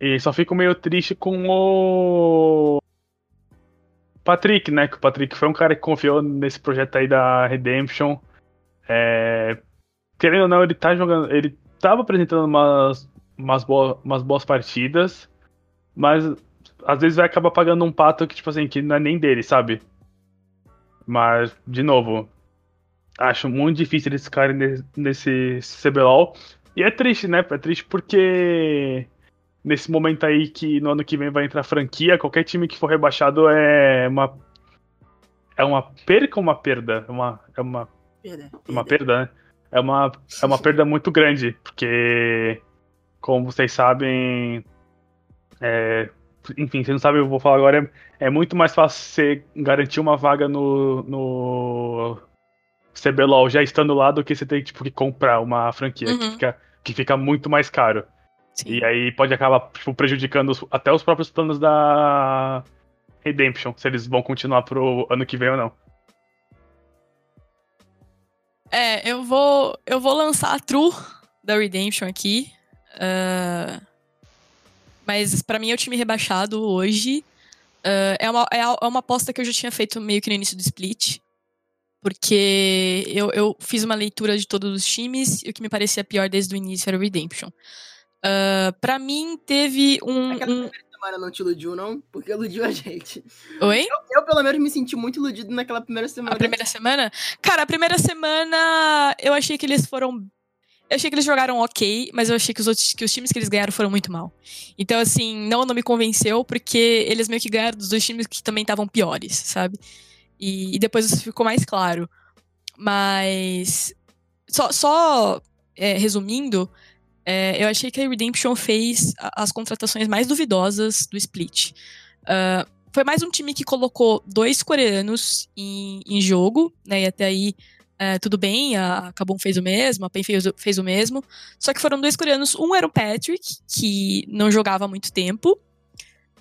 E só fico meio triste com o Patrick, né? Que o Patrick foi um cara que confiou nesse projeto aí da Redemption. É, Querendo ou não, ele tá jogando. Ele tava apresentando umas, umas, boas, umas boas partidas, mas às vezes vai acabar pagando um pato que, tipo assim, que não é nem dele, sabe? Mas, de novo, acho muito difícil eles ficarem nesse, CBLOL. E é triste, né? É triste porque nesse momento aí que no ano que vem vai entrar franquia, qualquer time que for rebaixado é uma. É uma perca ou uma perda? É uma, é uma Perda, uma perda, né? É uma, é uma perda muito grande, porque, como vocês sabem, é, enfim, vocês não sabem, eu vou falar agora, é, é muito mais fácil você garantir uma vaga no, no CBLOL já estando lá do que você ter tipo, que comprar uma franquia, que, Uhum. fica, que fica muito mais caro. Sim. E aí pode acabar tipo, prejudicando os- até os próprios planos da Redemption, se eles vão continuar pro ano que vem ou não. É, eu vou, eu vou lançar a True da Redemption aqui. ah, mas pra mim é o time rebaixado hoje. Ah, é, uma, é, é uma aposta que eu já tinha feito meio que no início do split. Porque eu, eu fiz uma leitura de todos os times e o que me parecia pior desde o início era o Redemption. Ah, pra mim, teve um. Um- semana não te iludiu, não? Porque iludiu a gente. Oi? Eu, pelo menos, me senti muito iludido naquela primeira semana. A primeira semana? Cara, a primeira semana eu achei que eles foram. Eu achei que eles jogaram ok, mas eu achei que os, outros, que os times que eles ganharam foram muito mal. Então, assim, não, não me convenceu, porque eles meio que ganharam dos dois times que também estavam piores, sabe? E, e depois isso ficou mais claro. Mas. Só, só é, resumindo, é, eu achei que a Redemption fez as contratações mais duvidosas do split. Ah, foi mais um time que colocou dois coreanos em, em jogo, né? E até aí é, tudo bem, a Kabum fez o mesmo, a PEN fez, fez o mesmo. Só que foram dois coreanos. Um era o Patrick, que não jogava há muito tempo.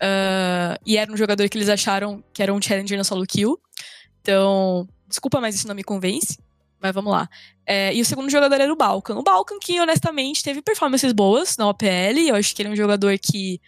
ah, e era um jogador que eles acharam que era um challenger na solo kill. Então, desculpa, mas isso não me convence. Mas vamos lá. É, e o segundo jogador era o Balkan. O Balkan, que honestamente teve performances boas na OPL. Eu acho que ele é um jogador que.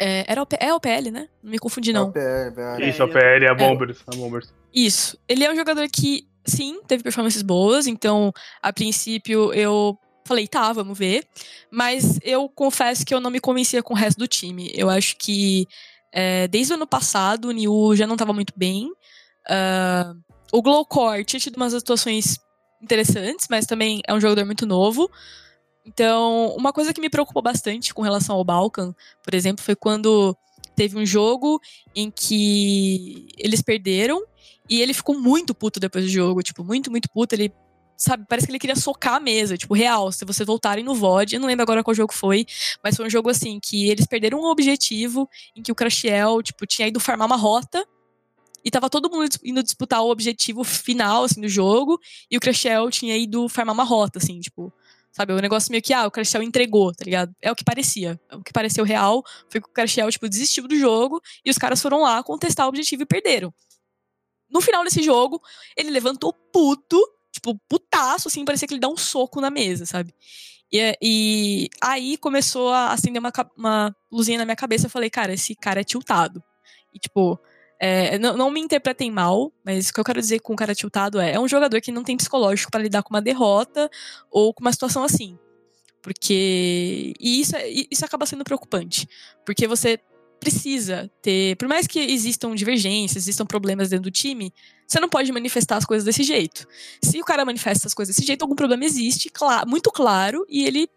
É, era OP, é OPL, né? Não me confundi, não. PL, PL. Isso, a PL é a Bombers. A Bombers. Isso. Ele é um jogador que, sim, teve performances boas, então, a princípio, eu falei, tá, vamos ver. Mas eu confesso que eu não me convencia com o resto do time. Eu acho que é, desde o ano passado o Niu já não tava muito bem. Ah, o Glowcore tinha tido umas atuações interessantes, mas também é um jogador muito novo. Então, uma coisa que me preocupou bastante com relação ao Balkan, por exemplo, foi quando teve um jogo em que eles perderam e ele ficou muito puto depois do jogo, tipo, muito, muito puto. Ele sabe, parece que ele queria socar a mesa, tipo, real, se vocês voltarem no VOD, eu não lembro agora qual jogo foi, mas foi um jogo assim, que eles perderam um objetivo em que o Crashiel, tipo, tinha ido farmar uma rota, e tava todo mundo indo disputar o objetivo final, assim, do jogo, e o Crashiel tinha ido farmar uma rota, assim, tipo, sabe, o negócio meio que, ah, o Crashiel entregou, tá ligado? É o que parecia, o que pareceu real foi que o Crashiel, tipo, desistiu do jogo, e os caras foram lá contestar o objetivo e perderam. No final desse jogo, ele levantou puto, tipo, putaço, assim, parecia que ele dá um soco na mesa, sabe? E, e aí começou a acender uma, uma luzinha na minha cabeça. Eu falei, cara, esse cara é tiltado. E, tipo, é, não, não, me interpretem mal, mas o que eu quero dizer com o cara tiltado é: é um jogador que não tem psicológico para lidar com uma derrota ou com uma situação assim. Porque. E isso, é, isso acaba sendo preocupante. Porque você precisa ter. Por mais que existam divergências, existam problemas dentro do time, você não pode manifestar as coisas desse jeito. Se o cara manifesta as coisas desse jeito, algum problema existe, claro, muito claro, e ele.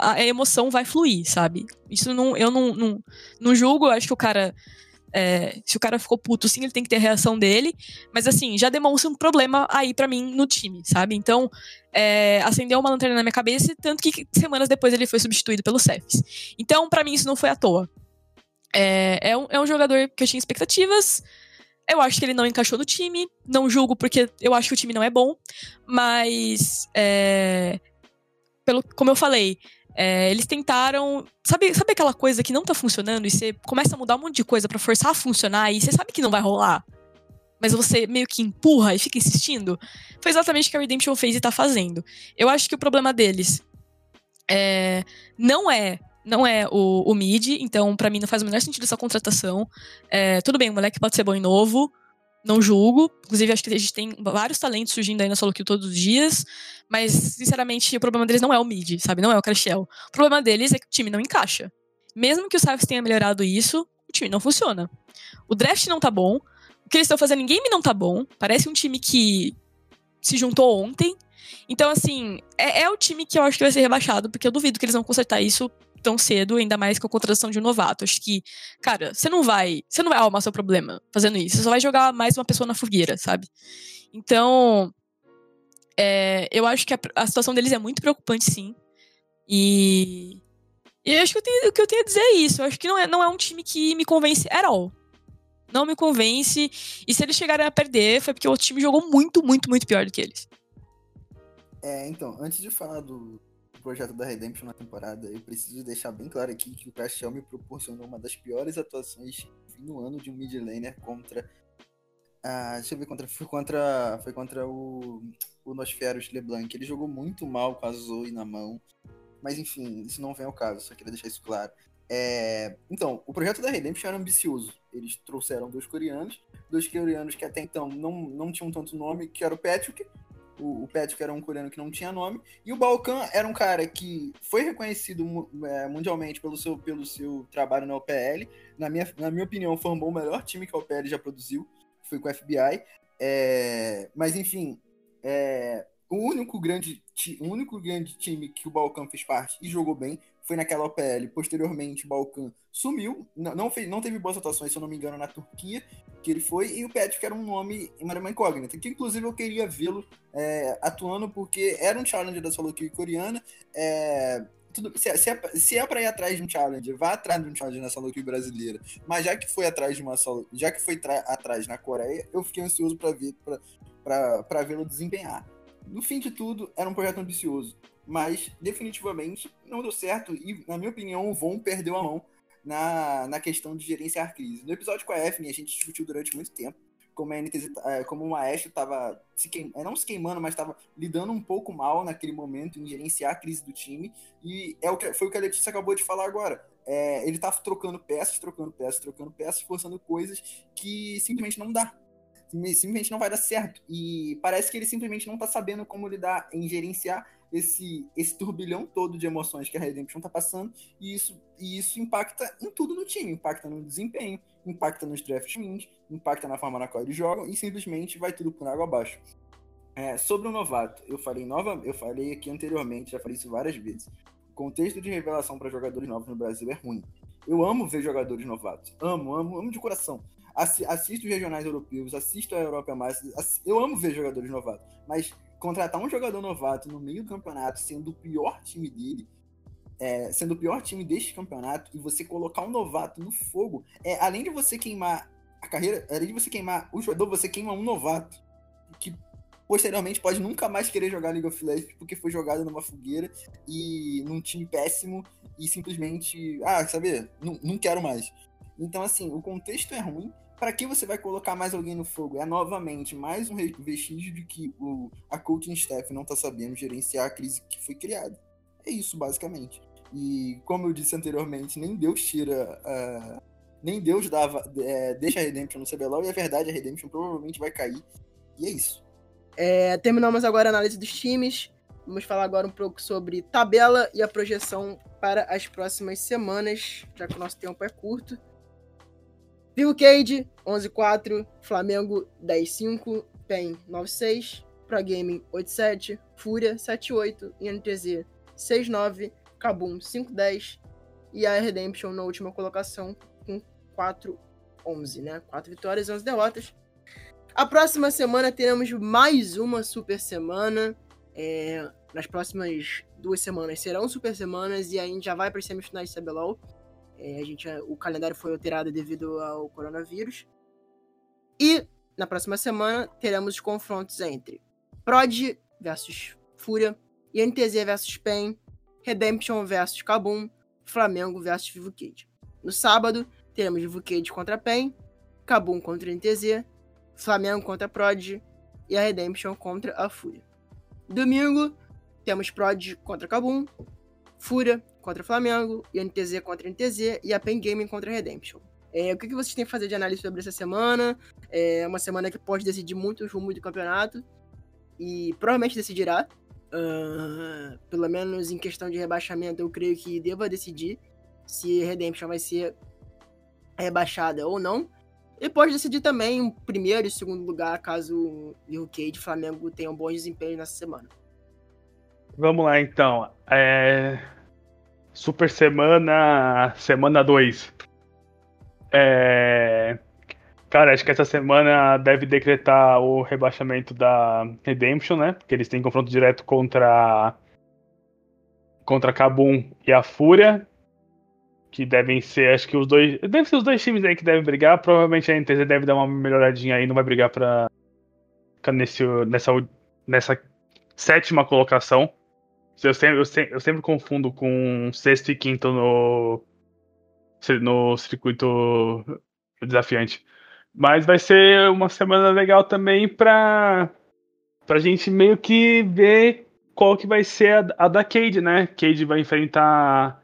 A emoção vai fluir, sabe? Isso não, eu não, não, não julgo, eu acho que o cara. É, se o cara ficou puto, sim, ele tem que ter a reação dele. Mas assim, já demonstra um problema aí para mim no time, sabe? Então, é, acendeu uma lanterna na minha cabeça, tanto que semanas depois ele foi substituído pelo Cephas. Então, para mim, isso não foi à toa. É, é, um, é um jogador que eu tinha expectativas. Eu acho que ele não encaixou no time. Não julgo porque eu acho que o time não é bom. Mas, é, pelo, como eu falei, é, eles tentaram. Sabe, sabe aquela coisa que não tá funcionando e você começa a mudar um monte de coisa para forçar a funcionar e você sabe que não vai rolar? Mas você meio que empurra e fica insistindo? Foi exatamente o que a Redemption fez e tá fazendo. Eu acho que o problema deles é, não é não é o, o mid, então para mim não faz o menor sentido essa contratação. É, tudo bem, o moleque pode ser bom e novo, não julgo. Inclusive, acho que a gente tem vários talentos surgindo aí na solo kill todos os dias. Mas, sinceramente, o problema deles não é o mid, sabe? Não é o Crashel. O problema deles é que o time não encaixa. Mesmo que o Cyphers tenha melhorado isso, o time não funciona. O draft não tá bom. O que eles estão fazendo em game não tá bom. Parece um time que se juntou ontem. Então, assim, é, é o time que eu acho que vai ser rebaixado, porque eu duvido que eles vão consertar isso tão cedo, ainda mais com a contratação de um novato. Acho que, cara, você não vai, você não vai arrumar seu problema fazendo isso. Você só vai jogar mais uma pessoa na fogueira, sabe? Então, é, eu acho que a, a, situação deles é muito preocupante, sim. E, e acho que eu tenho, o que eu tenho a dizer é isso. Eu acho que não é, não é um time que me convence at all. Não me convence. E se eles chegarem a perder, foi porque o time jogou muito, muito, muito pior do que eles. É, então, antes de falar do, projeto da Redemption na temporada, eu preciso deixar bem claro aqui que o Crash me proporcionou uma das piores atuações no ano de um mid laner contra. Ah, deixa eu ver, contra, foi contra, foi contra o, o Nosferos LeBlanc. Ele jogou muito mal com a Zoe na mão. Mas enfim, isso não vem ao caso, só queria deixar isso claro. É... Então, o projeto da Redemption era ambicioso. Eles trouxeram dois coreanos, dois coreanos que até então não, não tinham tanto nome, que era o Patrick o, o Patrick era um coreano que não tinha nome, e o Balkan era um cara que foi reconhecido é, mundialmente pelo seu, pelo seu trabalho na OPL. Na minha, na minha opinião, formou o melhor time que a OPL já produziu, foi com o FBI. É, mas enfim, é, o único grande, o único grande time que o Balkan fez parte e jogou bem foi naquela OPL. Posteriormente, Balkan sumiu, não, fez, não teve boas atuações, se eu não me engano, na Turquia, que ele foi, e o Patrick era um nome em uma incógnita, que inclusive eu queria vê-lo é, atuando, porque era um challenger da solo coreana. É, tudo, se, se, é, se é para ir atrás de um challenger, vá atrás de um challenger na solo brasileira. Mas já que foi atrás de uma solo, já que foi atrás na Coreia, eu fiquei ansioso para ver para vê-lo desempenhar. No fim de tudo, era um projeto ambicioso mas definitivamente não deu certo e, na minha opinião, o Von perdeu a mão na, na questão de gerenciar crise. No episódio com a Efne, a gente discutiu durante muito tempo como, a NTZ, é, como o Maestro estava é, não se queimando, mas estava lidando um pouco mal naquele momento em gerenciar a crise do time. E é o que, foi o que a Letícia acabou de falar agora. É, ele está trocando peças, trocando peças, trocando peças, forçando coisas que simplesmente não dá simplesmente não vai dar certo. E parece que ele simplesmente não tá sabendo como lidar em gerenciar esse, esse turbilhão todo de emoções que a Redemption tá passando, e isso, e isso impacta em tudo no time, impacta no desempenho, impacta nos draft wins, impacta na forma na qual eles jogam, e simplesmente vai tudo por água abaixo. É, sobre o novato, eu falei nova, eu falei aqui anteriormente, já falei isso várias vezes. O contexto de revelação para jogadores novos no Brasil é ruim. Eu amo ver jogadores novatos. Amo, amo, amo de coração assisto os regionais europeus, assisto a Europa Mais, eu amo ver jogadores novatos, mas contratar um jogador novato no meio do campeonato, sendo o pior time dele, é, sendo o pior time deste campeonato, e você colocar um novato no fogo, é, além de você queimar a carreira, além de você queimar o jogador, você queima um novato que posteriormente pode nunca mais querer jogar League of Legends porque foi jogado numa fogueira e num time péssimo e simplesmente, ah, sabe, não, não quero mais. Então, assim, o contexto é ruim. Para que você vai colocar mais alguém no fogo? É novamente mais um vestígio de que o, a coaching staff não tá sabendo gerenciar a crise que foi criada. É isso, basicamente. E como eu disse anteriormente, nem Deus tira. Uh, nem Deus dava, é, deixa a Redemption no CBLOL e a verdade, a Redemption provavelmente vai cair. E é isso. É, terminamos agora a análise dos times. Vamos falar agora um pouco sobre tabela e a projeção para as próximas semanas, já que o nosso tempo é curto. Vivo Cade, 11-4, Flamengo 10-5, PEN 9-6, Pro Gaming 8-7, Fúria 7-8, INTZ 6-9, Kabum 5-10 e a Redemption na última colocação com 4-11, né? 4 vitórias e 11 derrotas. A próxima semana teremos mais uma super semana. É, nas próximas duas semanas serão super semanas e a gente já vai para as semifinais de CBLOL. É, a gente, o calendário foi alterado devido ao coronavírus. E na próxima semana teremos os confrontos entre Prod versus Fúria, INTZ versus PEN, Redemption versus Kabum, Flamengo versus Vivo Kid. No sábado teremos Vivo Kid contra PEN, Kabum contra INTZ, Flamengo contra Prod e a Redemption contra a Fúria. Domingo temos Prod contra Kabum, Fúria contra Flamengo, e NTZ contra NTZ e a Pen Gaming contra Redemption. É, o que, que vocês têm que fazer de análise sobre essa semana? É uma semana que pode decidir muito o rumo do campeonato e provavelmente decidirá. Uh, pelo menos em questão de rebaixamento, eu creio que deva decidir se Redemption vai ser rebaixada ou não. E pode decidir também o primeiro e segundo lugar, caso o Cage e Flamengo tenham bons desempenhos nessa semana. Vamos lá então. É... Super Semana, semana 2. É... Cara, acho que essa semana deve decretar o rebaixamento da Redemption, né? Porque eles têm confronto direto contra contra Kabum e a Fúria, que devem ser, acho que os dois, devem ser os dois times aí que devem brigar. Provavelmente a NTZ deve dar uma melhoradinha aí, não vai brigar para nesse nessa nessa sétima colocação. Eu sempre, eu sempre, eu sempre confundo com sexto e quinto no, no circuito desafiante. Mas vai ser uma semana legal também pra, pra gente meio que ver qual que vai ser a, a da Cade, né? Cade vai enfrentar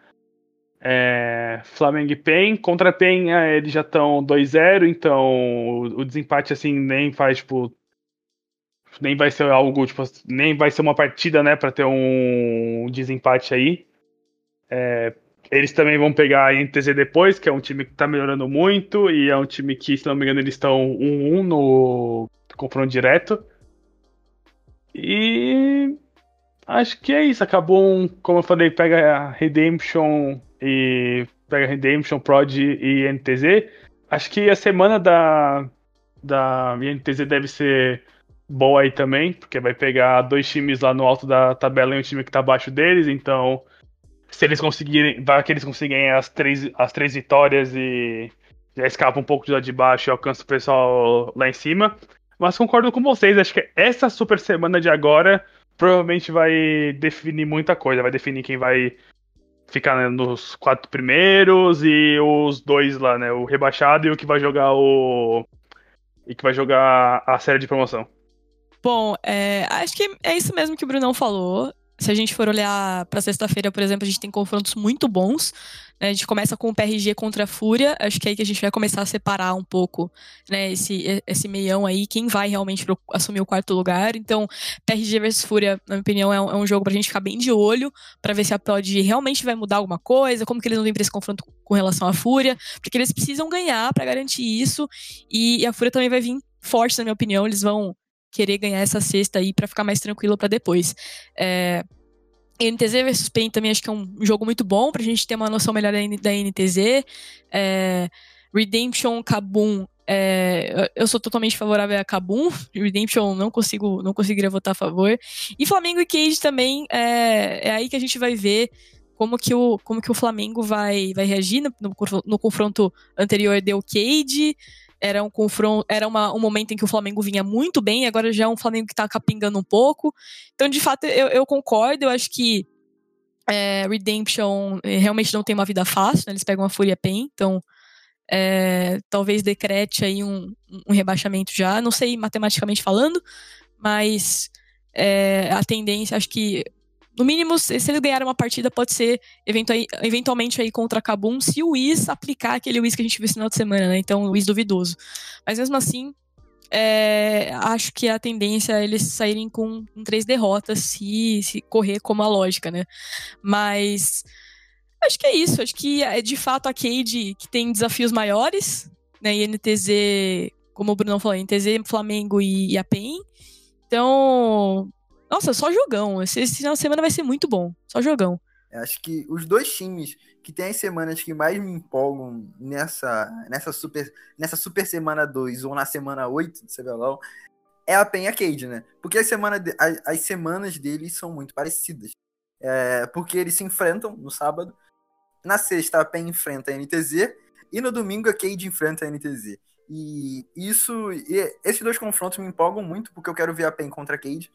é, Flamengo e PEN. Contra PEN, é, eles já estão 2-0, então o, o, desempate assim nem faz, tipo, nem vai ser algo, tipo, nem vai ser uma partida, né, para ter um desempate aí. É, eles também vão pegar a NTZ depois, que é um time que tá melhorando muito, e é um time que, se não me engano, eles estão 1-1 no confronto direto. E acho que é isso. Acabou, um, como eu falei, pega a Redemption e pega Redemption, Prod e NTZ. Acho que a semana da, da NTZ deve ser boa aí também, porque vai pegar dois times lá no alto da tabela e um time que tá abaixo deles, então se eles conseguirem, vai que eles conseguem as três, as três vitórias e já escapa um pouco de lá de baixo e alcança o pessoal lá em cima. Mas concordo com vocês, acho que essa super semana de agora provavelmente vai definir muita coisa, vai definir quem vai ficar né, nos quatro primeiros e os dois lá, né, o rebaixado e o que vai jogar o e que vai jogar a série de promoção. Bom, é, acho que é isso mesmo que o Brunão falou. Se a gente for olhar para sexta-feira, por exemplo, a gente tem confrontos muito bons. Né? A gente começa com o PRG contra a Fúria. Acho que é aí que a gente vai começar a separar um pouco né, esse, esse meião aí, quem vai realmente assumir o quarto lugar. Então, PRG versus Fúria, na minha opinião, é um, é um jogo pra gente ficar bem de olho, para ver se a POD realmente vai mudar alguma coisa, como que eles vão vir pra esse confronto com relação à Fúria, porque eles precisam ganhar para garantir isso. E, e a Fúria também vai vir forte, na minha opinião. Eles vão querer ganhar essa sexta aí para ficar mais tranquilo para depois. É, NTZ versus PEN também acho que é um jogo muito bom pra gente ter uma noção melhor da, NTZ. É, Redemption, Kabum É, eu sou totalmente favorável a Kabum. *laughs* Redemption não consigo, não conseguiria votar a favor. E Flamengo e Cage também é, é aí que a gente vai ver como que o, como que o Flamengo vai, vai reagir no, no, no confronto anterior deu Cade. Era um confronto, era uma, um momento em que o Flamengo vinha muito bem, agora já é um Flamengo que tá capingando um pouco. Então, de fato, eu, eu concordo, eu acho que é, Redemption eh, realmente não tem uma vida fácil, né? eles pegam a Fúria Pen, então é, talvez decrete aí um, um, rebaixamento já, não sei matematicamente falando, mas é, a tendência, acho que no mínimo, se eles ganharem uma partida, pode ser eventualmente aí contra a Kabum, se o Wiz aplicar aquele Wiz que a gente viu no final de semana, né? Então, o Wiz duvidoso. Mas mesmo assim, é, acho que a tendência é eles saírem com, com três derrotas se, se correr como a lógica, né? Mas acho que é isso. Acho que é de fato a Cade que tem desafios maiores, né? E NTZ, como o Bruno falou, NTZ, Flamengo e, e a PEN. Então, nossa, só jogão. Esse, final de semana vai ser muito bom. Só jogão. Acho que os dois times que tem as semanas que mais me empolgam nessa, nessa, super, nessa super semana 2 ou na semana 8 do CBLOL é a PEN e a Cade, né? Porque as, semana de, as, as semanas deles são muito parecidas. É, porque eles se enfrentam no sábado. Na sexta, a PEN enfrenta a NTZ. E no domingo, a Cade enfrenta a NTZ. E isso, e esses dois confrontos me empolgam muito, porque eu quero ver a PEN contra a Cade.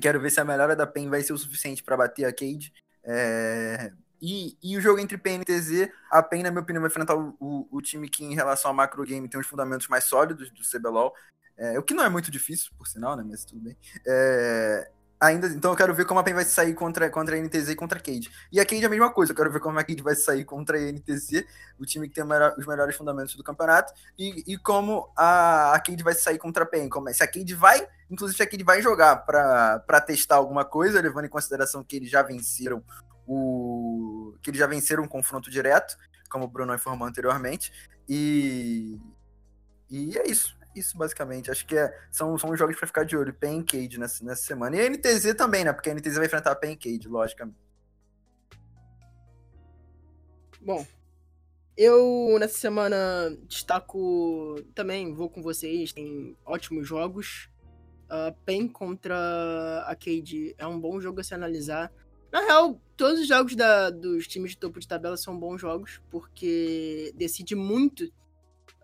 Quero ver se a melhora da PEN vai ser o suficiente para bater a Cade. É... E, e, o jogo entre PEN e NTZ, a PEN, na minha opinião, vai enfrentar o, o, o, time que, em relação ao macro game, tem os fundamentos mais sólidos do CBLOL. É, o que não é muito difícil, por sinal, né? Mas tudo bem. É, ainda, então eu quero ver como a PEN vai sair contra, contra a NTZ e contra a Cade. E a Cade é a mesma coisa, eu quero ver como a Cade vai sair contra a NTZ, o time que tem os melhores fundamentos do campeonato, e, e como a, a Cade vai sair contra a PEN. Como, é, se a Cade vai, inclusive se a Cade vai jogar para testar alguma coisa, levando em consideração que eles já venceram o que eles já venceram um confronto direto, como o Bruno informou anteriormente, e, e é isso isso, basicamente. Acho que é, são, são os jogos para ficar de olho. Pen Cade nessa, nessa semana. E a NTZ também, né? Porque a NTZ vai enfrentar a Pen Cade, logicamente. Bom, eu nessa semana destaco também, vou com vocês, tem ótimos jogos. Uh, Pen contra a Cade é um bom jogo a se analisar. Na real, todos os jogos da, dos times de topo de tabela são bons jogos, porque decide muito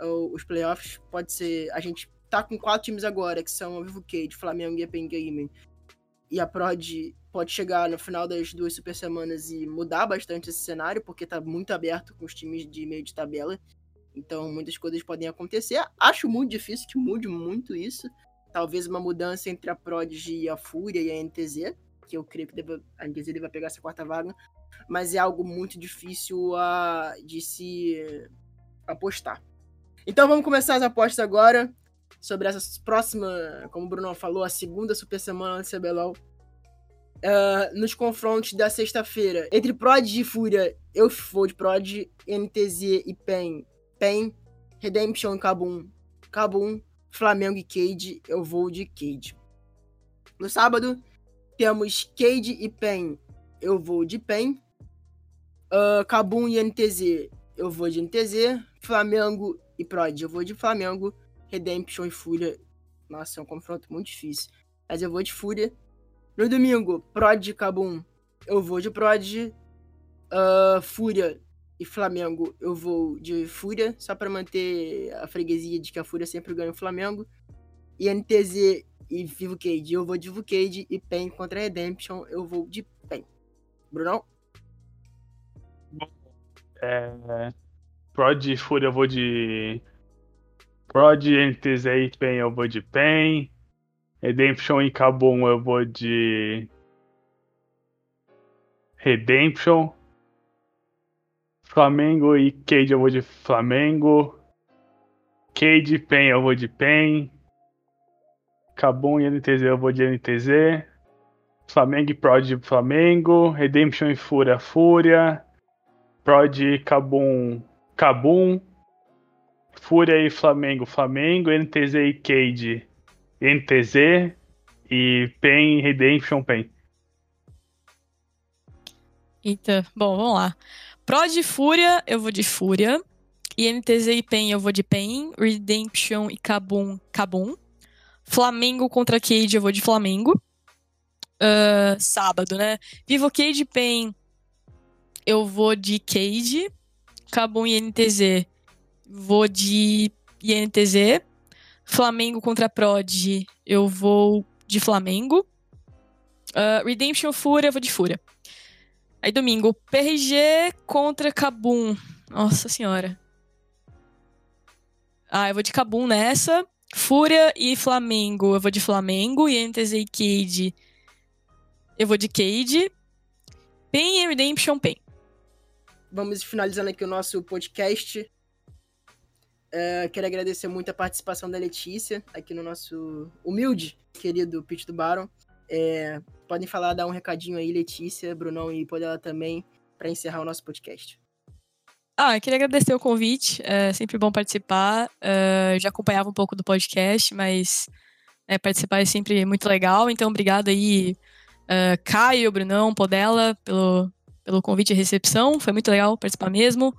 os playoffs. Pode ser. A gente tá com quatro times agora, que são a Vivo Cade, Flamengo e a Pen Gaming. E a Prod pode chegar no final das duas super semanas e mudar bastante esse cenário, porque tá muito aberto com os times de meio de tabela. Então muitas coisas podem acontecer. Acho muito difícil que mude muito isso. Talvez uma mudança entre a Prodigy e a Fúria e a NTZ, que eu creio que deva, a NTZ deva pegar essa quarta vaga. Mas é algo muito difícil uh, de se apostar. Então vamos começar as apostas agora sobre essa próxima, como o Bruno falou, a segunda super semana do CBLOL. Uh, nos confrontos da sexta-feira entre Prod e Fúria, eu vou de Prod, NTZ e PEN, PEN, Redemption e Kabum, Kabum, Flamengo e Cade, eu vou de Cade. No sábado, temos Cade e PEN, eu vou de PEN. Uh, Kabum e NTZ, eu vou de NTZ. Flamengo e Prod. Eu vou de Flamengo, Redemption e Fúria. Nossa, é um confronto muito difícil. Mas eu vou de Fúria. No domingo, Prod Cabum. Eu vou de Prod. Uh, Fúria e Flamengo, eu vou de Fúria, só para manter a freguesia de que a Fúria sempre ganha o Flamengo. E NTZ e Vivo Cade, eu vou de Vivo Cade. E PEN contra Redemption, eu vou de PEN. Brunão? É, Prod e Fúria eu vou de. Prod, NTZ e PEN eu vou de PEN. Redemption e Cabum eu vou de. Redemption. Flamengo e Cade eu vou de Flamengo. Cade e PEN eu vou de PEN. Cabum e NTZ eu vou de NTZ. Flamengo e Prod Flamengo. Redemption e Fúria Fúria. Prod Cabum Cabum, Fúria e Flamengo, Flamengo, NTZ e Cade, NTZ e PEN Redemption PEN. Eita, bom, vamos lá. Pro de Fúria, eu vou de Fúria. INTZ e PEN eu vou de PEN. Redemption e Kabum, Kabum. Flamengo contra Cade eu vou de Flamengo. Uh, sábado, né? Vivo Cade PEN eu vou de Cade. Kabum e INTZ vou de INTZ. Flamengo contra Prod eu vou de Flamengo. Uh, Redemption Fúria, eu vou de Fúria. Aí domingo, PRG contra Kabum. Nossa senhora. Ah, eu vou de Kabum nessa. Fúria e Flamengo, eu vou de Flamengo. E NTZ e Cade, eu vou de Cade. Pain e Redemption, Pain. Vamos finalizando aqui o nosso podcast. É, quero agradecer muito a participação da Letícia aqui no nosso humilde, querido Pitch do Baron. É, podem falar, dar um recadinho aí, Letícia, Brunão e Podela também, para encerrar o nosso podcast. Ah, eu queria agradecer o convite, é sempre bom participar. Uh, já acompanhava um pouco do podcast, mas é, participar é sempre muito legal. Então, obrigado aí, uh, Caio, Brunão, Podela, pelo, pelo convite e recepção. Foi muito legal participar mesmo.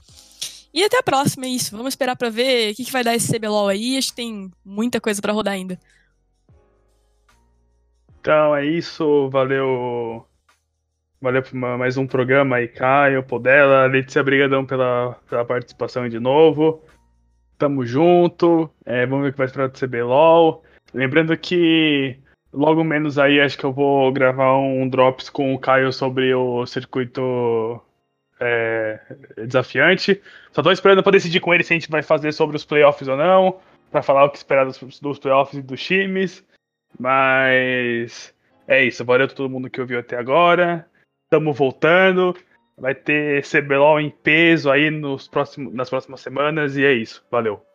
E até a próxima, é isso. Vamos esperar para ver o que, que vai dar esse CBLOL aí. Acho que tem muita coisa para rodar ainda. Então é isso, valeu. Valeu por mais um programa aí, Caio, Podela, Letícia, brigadão pela, pela participação de novo. Tamo junto, é, vamos ver o que vai esperar do CBLOL. Lembrando que logo menos aí acho que eu vou gravar um Drops com o Caio sobre o circuito é, desafiante. Só tô esperando pra decidir com ele se a gente vai fazer sobre os playoffs ou não, para falar o que esperar dos, dos playoffs e dos times. Mas é isso. Valeu todo mundo que ouviu até agora. Estamos voltando. Vai ter CBLOL em peso aí nos próximos, nas próximas semanas. E é isso. Valeu.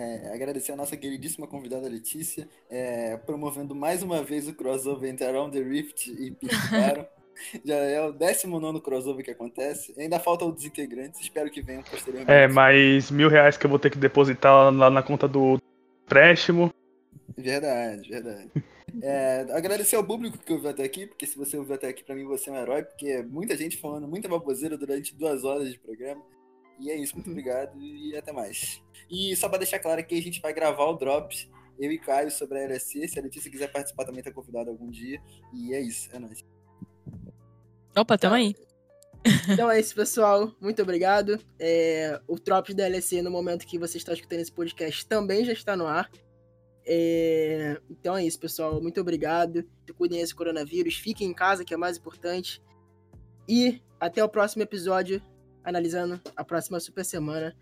É, agradecer a nossa queridíssima convidada Letícia, é, promovendo mais uma vez o crossover entre Around the Rift e Pitch *laughs* Já é o 19 crossover que acontece. Ainda faltam os integrantes, espero que venham posteriormente. É, mais mil reais que eu vou ter que depositar lá na conta do empréstimo. Verdade, verdade. *laughs* É, agradecer ao público que ouviu até aqui, porque se você ouviu até aqui, pra mim você é um herói, porque é muita gente falando, muita baboseira durante duas horas de programa. E é isso, muito obrigado e até mais. E só pra deixar claro que a gente vai gravar o Drops, eu e Caio, sobre a LSC. Se a Letícia quiser participar também, tá convidado algum dia. E é isso, é nóis. Opa, tamo aí. *laughs* Então é isso, pessoal. Muito obrigado. É, o Drops da LSC, no momento que você está escutando esse podcast, também já está no ar. É... Então é isso, pessoal. Muito obrigado. Cuidem desse coronavírus. Fiquem em casa, que é mais importante. E até o próximo episódio, analisando a próxima super semana